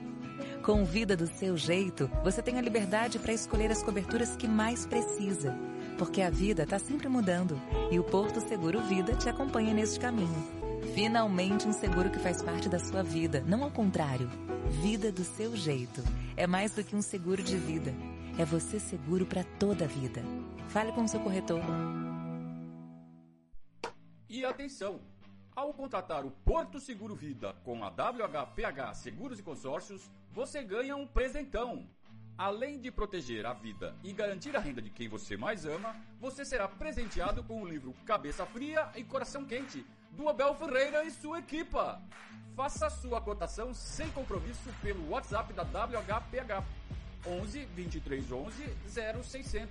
Com Vida do seu jeito, você tem a liberdade para escolher as coberturas que mais precisa. Porque a vida está sempre mudando e o Porto Seguro Vida te acompanha neste caminho. Finalmente um seguro que faz parte da sua vida, não ao contrário. Vida do seu jeito. É mais do que um seguro de vida. É você seguro para toda a vida. Fale com o seu corretor. E atenção! Ao contratar o Porto Seguro Vida com a WHPH Seguros e Consórcios, você ganha um presentão. Além de proteger a vida e garantir a renda de quem você mais ama, você será presenteado com o livro Cabeça Fria e Coração Quente, do Abel Ferreira e sua equipa. Faça sua cotação sem compromisso pelo WhatsApp da WHPH 11 23 11 0600.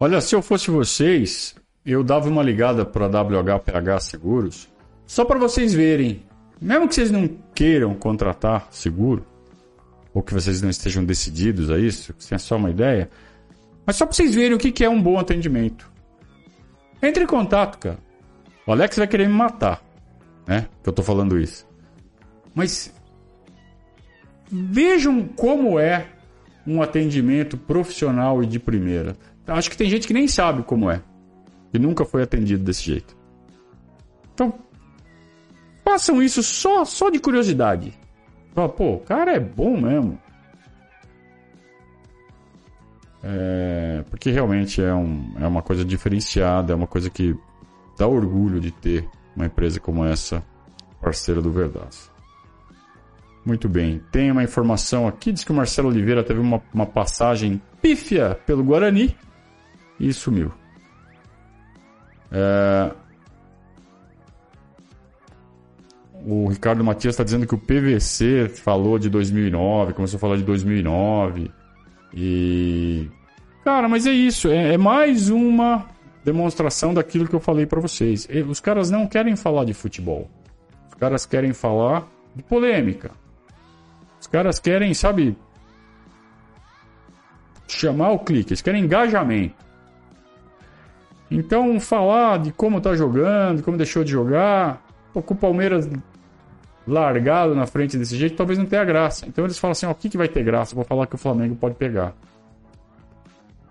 Olha, se eu fosse vocês, eu dava uma ligada para a WHPH Seguros, só para vocês verem. Mesmo que vocês não queiram contratar seguro, ou que vocês não estejam decididos a isso, que tenha só uma ideia, mas só para vocês verem o que é um bom atendimento. Entre em contato, cara. O Alex vai querer me matar, né? Que eu tô falando isso. Mas vejam como é um atendimento profissional e de primeira. Acho que tem gente que nem sabe como é. Que nunca foi atendido desse jeito. Então, façam isso só, só de curiosidade. Pô, o cara é bom mesmo. É, porque realmente é, um, é uma coisa diferenciada, é uma coisa que dá orgulho de ter uma empresa como essa, parceira do Verdaço. Muito bem, tem uma informação aqui, diz que o Marcelo Oliveira teve uma, uma passagem pífia pelo Guarani e sumiu. É... O Ricardo Matias está dizendo que o PVC falou de 2009, começou a falar de 2009. E. Cara, mas é isso. É, é mais uma demonstração daquilo que eu falei para vocês. Os caras não querem falar de futebol. Os caras querem falar de polêmica. Os caras querem, sabe, chamar o clique. Eles querem engajamento. Então, falar de como tá jogando, como deixou de jogar, pô, o Palmeiras largado na frente desse jeito, talvez não tenha graça. Então eles falam assim: ó, o que, que vai ter graça? Vou falar que o Flamengo pode pegar.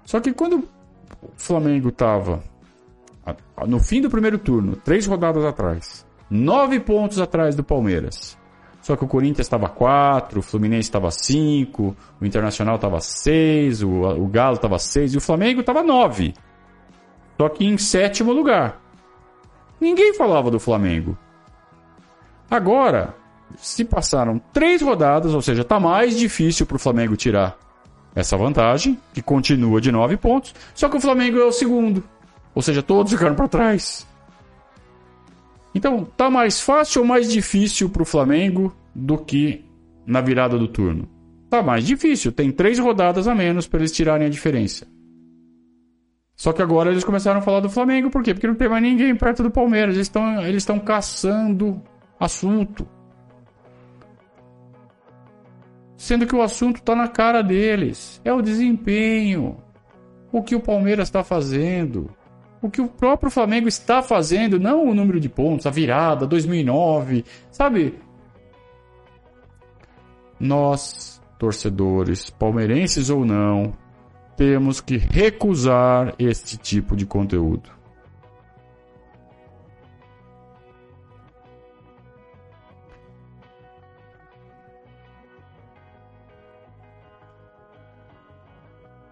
Só que quando o Flamengo tava no fim do primeiro turno, três rodadas atrás, nove pontos atrás do Palmeiras. Só que o Corinthians estava quatro, o Fluminense estava cinco, o Internacional estava seis, o, o Galo estava seis e o Flamengo estava nove. Só que em sétimo lugar. Ninguém falava do Flamengo. Agora, se passaram três rodadas, ou seja, está mais difícil para o Flamengo tirar essa vantagem, que continua de nove pontos, só que o Flamengo é o segundo. Ou seja, todos ficaram para trás. Então, tá mais fácil ou mais difícil para o Flamengo do que na virada do turno? Tá mais difícil, tem três rodadas a menos para eles tirarem a diferença. Só que agora eles começaram a falar do Flamengo, por quê? Porque não tem mais ninguém perto do Palmeiras. Eles estão eles caçando assunto. Sendo que o assunto está na cara deles. É o desempenho. O que o Palmeiras está fazendo. O que o próprio Flamengo está fazendo. Não o número de pontos, a virada, 2009. Sabe? Nós, torcedores, palmeirenses ou não, temos que recusar este tipo de conteúdo.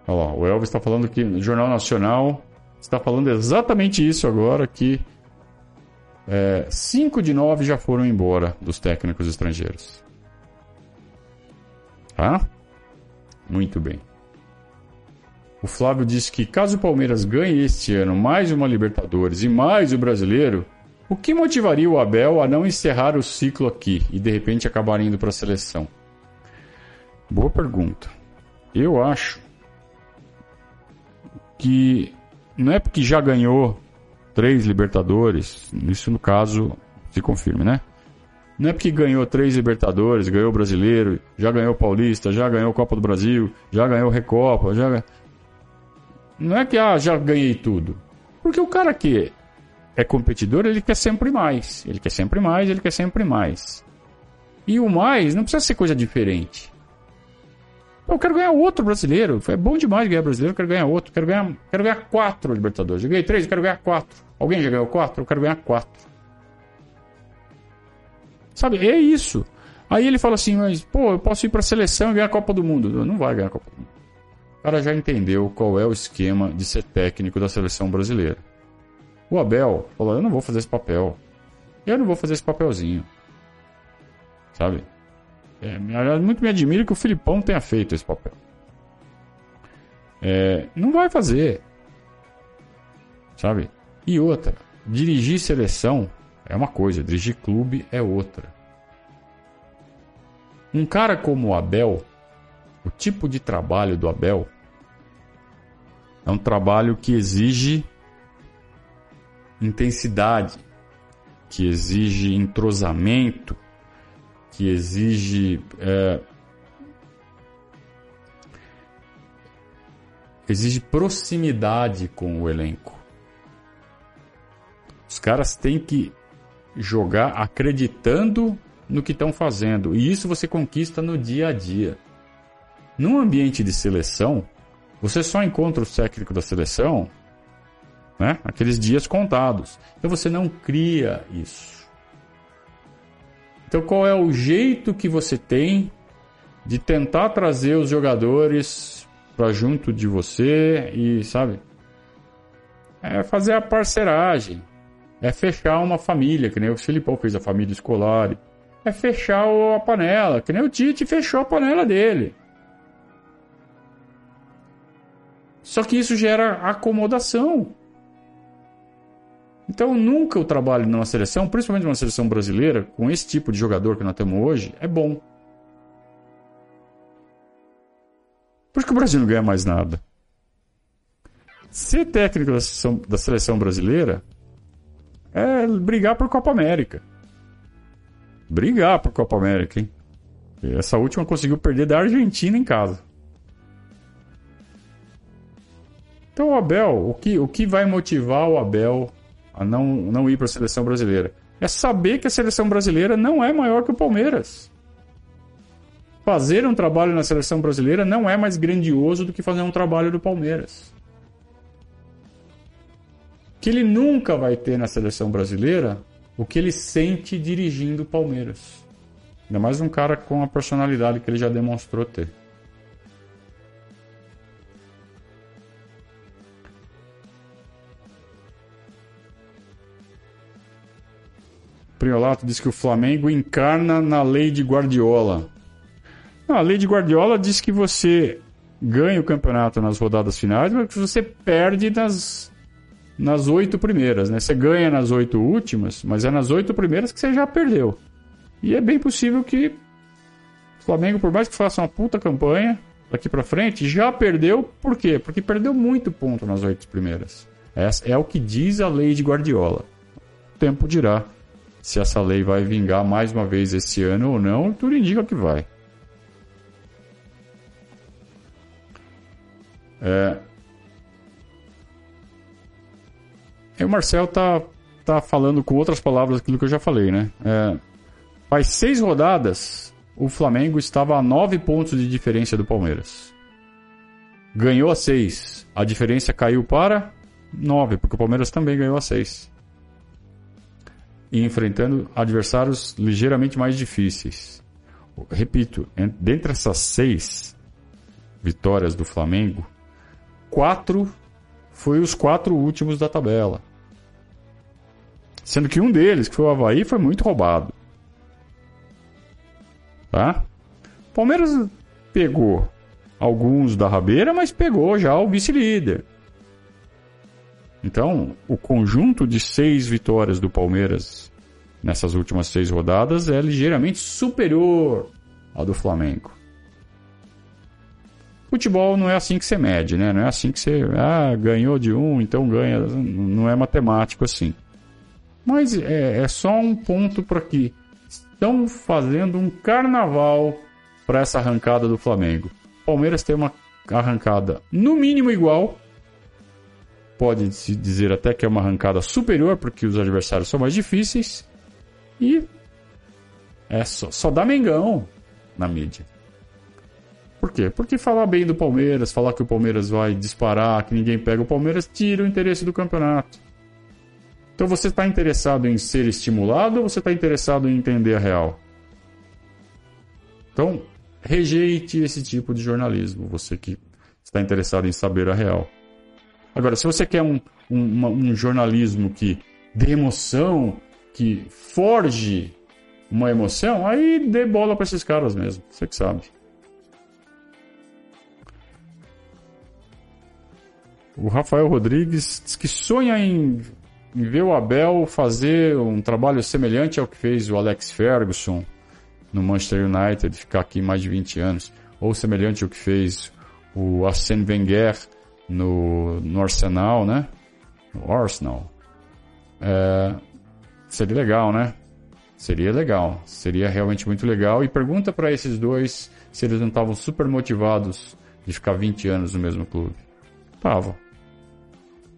Olha lá, o Elvis está falando que no Jornal Nacional está falando exatamente isso agora, que é, cinco de nove já foram embora dos técnicos estrangeiros. Tá? Muito bem. O Flávio disse que caso o Palmeiras ganhe este ano mais uma Libertadores e mais o Brasileiro, o que motivaria o Abel a não encerrar o ciclo aqui e de repente acabar indo para a seleção? Boa pergunta. Eu acho que não é porque já ganhou três Libertadores, isso no caso se confirme, né? Não é porque ganhou três Libertadores, ganhou Brasileiro, já ganhou Paulista, já ganhou Copa do Brasil, já ganhou Recopa, já não é que ah, já ganhei tudo. Porque o cara que é competidor, ele quer sempre mais. Ele quer sempre mais, ele quer sempre mais. E o mais não precisa ser coisa diferente. Eu quero ganhar outro brasileiro. É bom demais ganhar brasileiro, eu quero ganhar outro. Quero ganhar, quero ganhar quatro Libertadores. Eu ganhei três, eu quero ganhar quatro. Alguém já ganhou quatro? Eu quero ganhar quatro. Sabe, é isso. Aí ele fala assim, mas, pô, eu posso ir pra seleção e ganhar a Copa do Mundo. Não vai ganhar a Copa do Mundo cara já entendeu qual é o esquema de ser técnico da seleção brasileira. O Abel falou: Eu não vou fazer esse papel. Eu não vou fazer esse papelzinho. Sabe? É, muito me admira que o Filipão tenha feito esse papel. É, não vai fazer. Sabe? E outra, dirigir seleção é uma coisa, dirigir clube é outra. Um cara como o Abel, o tipo de trabalho do Abel é um trabalho que exige intensidade, que exige entrosamento, que exige é, exige proximidade com o elenco. Os caras têm que jogar acreditando no que estão fazendo. E isso você conquista no dia a dia. Num ambiente de seleção, você só encontra o técnico da seleção né? aqueles dias contados. Então você não cria isso. Então qual é o jeito que você tem de tentar trazer os jogadores para junto de você e, sabe? É fazer a parceragem. É fechar uma família, que nem o Filipão fez a família escolar. É fechar a panela, que nem o Tite fechou a panela dele. Só que isso gera acomodação. Então, nunca o trabalho numa seleção, principalmente numa seleção brasileira, com esse tipo de jogador que nós temos hoje, é bom. Por que o Brasil não ganha mais nada? Ser técnico da seleção, da seleção brasileira é brigar por Copa América. Brigar por Copa América, hein? Essa última conseguiu perder da Argentina em casa. Então, o Abel, o que, o que vai motivar o Abel a não, não ir para a seleção brasileira? É saber que a seleção brasileira não é maior que o Palmeiras. Fazer um trabalho na seleção brasileira não é mais grandioso do que fazer um trabalho do Palmeiras. Que ele nunca vai ter na seleção brasileira o que ele sente dirigindo o Palmeiras. Ainda mais um cara com a personalidade que ele já demonstrou ter. Priolato diz que o Flamengo encarna na lei de Guardiola. Não, a lei de Guardiola diz que você ganha o campeonato nas rodadas finais, mas que você perde nas nas oito primeiras, né? Você ganha nas oito últimas, mas é nas oito primeiras que você já perdeu. E é bem possível que o Flamengo, por mais que faça uma puta campanha daqui para frente, já perdeu. Por quê? Porque perdeu muito ponto nas oito primeiras. Essa é o que diz a lei de Guardiola. O tempo dirá se essa lei vai vingar mais uma vez esse ano ou não, tudo indica que vai. É... E o Marcel tá, tá falando com outras palavras aquilo que eu já falei, né? É... Faz seis rodadas, o Flamengo estava a nove pontos de diferença do Palmeiras. Ganhou a seis. A diferença caiu para nove, porque o Palmeiras também ganhou a seis e enfrentando adversários ligeiramente mais difíceis. Repito, dentre essas seis vitórias do Flamengo, quatro foi os quatro últimos da tabela. Sendo que um deles, que foi o Havaí, foi muito roubado. Tá? Palmeiras pegou alguns da rabeira, mas pegou já o vice-líder. Então, o conjunto de seis vitórias do Palmeiras nessas últimas seis rodadas é ligeiramente superior ao do Flamengo. Futebol não é assim que você mede, né? Não é assim que você ah, ganhou de um, então ganha. Não é matemático assim. Mas é, é só um ponto para que estão fazendo um carnaval para essa arrancada do Flamengo. Palmeiras tem uma arrancada no mínimo igual pode-se dizer até que é uma arrancada superior, porque os adversários são mais difíceis. E é só, só dá Mengão na mídia. Por quê? Porque falar bem do Palmeiras, falar que o Palmeiras vai disparar, que ninguém pega o Palmeiras, tira o interesse do campeonato. Então você está interessado em ser estimulado ou você está interessado em entender a real? Então, rejeite esse tipo de jornalismo, você que está interessado em saber a real. Agora, se você quer um, um, um jornalismo que dê emoção, que forge, uma emoção, aí dê bola para esses caras mesmo. Você que sabe. O Rafael Rodrigues diz que sonha em, em ver o Abel fazer um trabalho semelhante ao que fez o Alex Ferguson no Manchester United, ficar aqui mais de 20 anos, ou semelhante ao que fez o Arsène Wenger no, no Arsenal, né? No Arsenal. É, seria legal, né? Seria legal. Seria realmente muito legal. E pergunta para esses dois se eles não estavam super motivados de ficar 20 anos no mesmo clube. Estavam.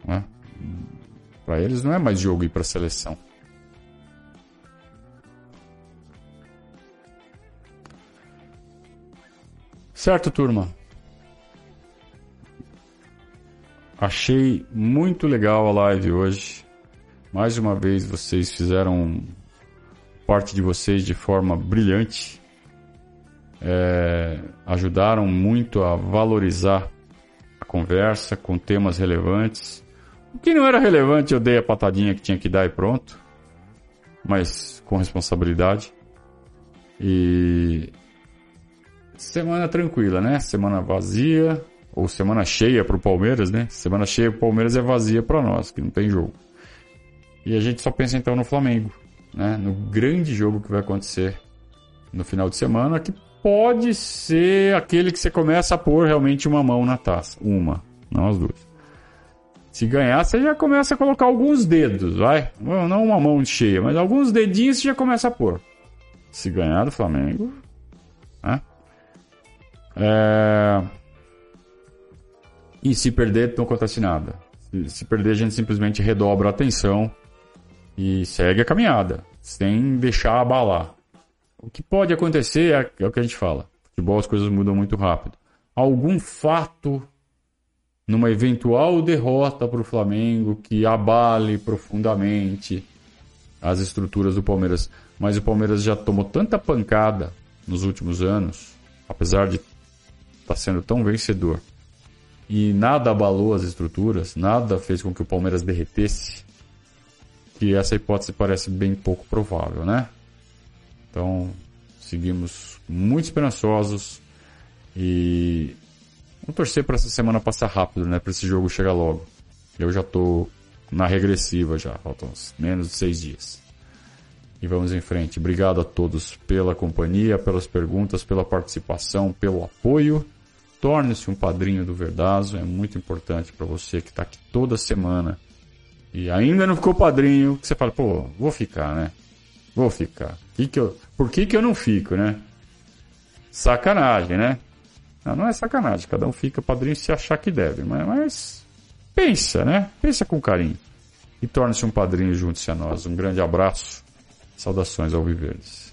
Né? Para eles não é mais jogo ir para seleção. Certo, turma? Achei muito legal a live hoje. Mais uma vez vocês fizeram parte de vocês de forma brilhante. É, ajudaram muito a valorizar a conversa com temas relevantes. O que não era relevante eu dei a patadinha que tinha que dar e pronto. Mas com responsabilidade. E semana tranquila, né? Semana vazia ou semana cheia para o Palmeiras, né? Semana cheia para o Palmeiras é vazia para nós, que não tem jogo. E a gente só pensa então no Flamengo, né? No grande jogo que vai acontecer no final de semana, que pode ser aquele que você começa a pôr realmente uma mão na taça, uma, não as duas. Se ganhar, você já começa a colocar alguns dedos, vai? Não uma mão cheia, mas alguns dedinhos você já começa a pôr. Se ganhar do Flamengo, né? É... E se perder, não acontece nada. Se perder, a gente simplesmente redobra a atenção e segue a caminhada, sem deixar abalar. O que pode acontecer é, é o que a gente fala. Futebol, as coisas mudam muito rápido. Algum fato numa eventual derrota para o Flamengo que abale profundamente as estruturas do Palmeiras. Mas o Palmeiras já tomou tanta pancada nos últimos anos, apesar de estar tá sendo tão vencedor, e nada abalou as estruturas, nada fez com que o Palmeiras derretesse, que essa hipótese parece bem pouco provável, né? Então, seguimos muito esperançosos e vamos torcer para essa semana passar rápido, né? Para esse jogo chegar logo. Eu já tô na regressiva já, faltam menos de seis dias. E vamos em frente. Obrigado a todos pela companhia, pelas perguntas, pela participação, pelo apoio. Torne-se um padrinho do Verdazo, é muito importante para você que está aqui toda semana e ainda não ficou padrinho, que você fala, pô, vou ficar, né? Vou ficar. Que que eu, por que, que eu não fico, né? Sacanagem, né? Não, não é sacanagem, cada um fica padrinho se achar que deve, mas, mas pensa, né? Pensa com carinho. E torne-se um padrinho junto-se a nós. Um grande abraço, saudações ao Viverdes.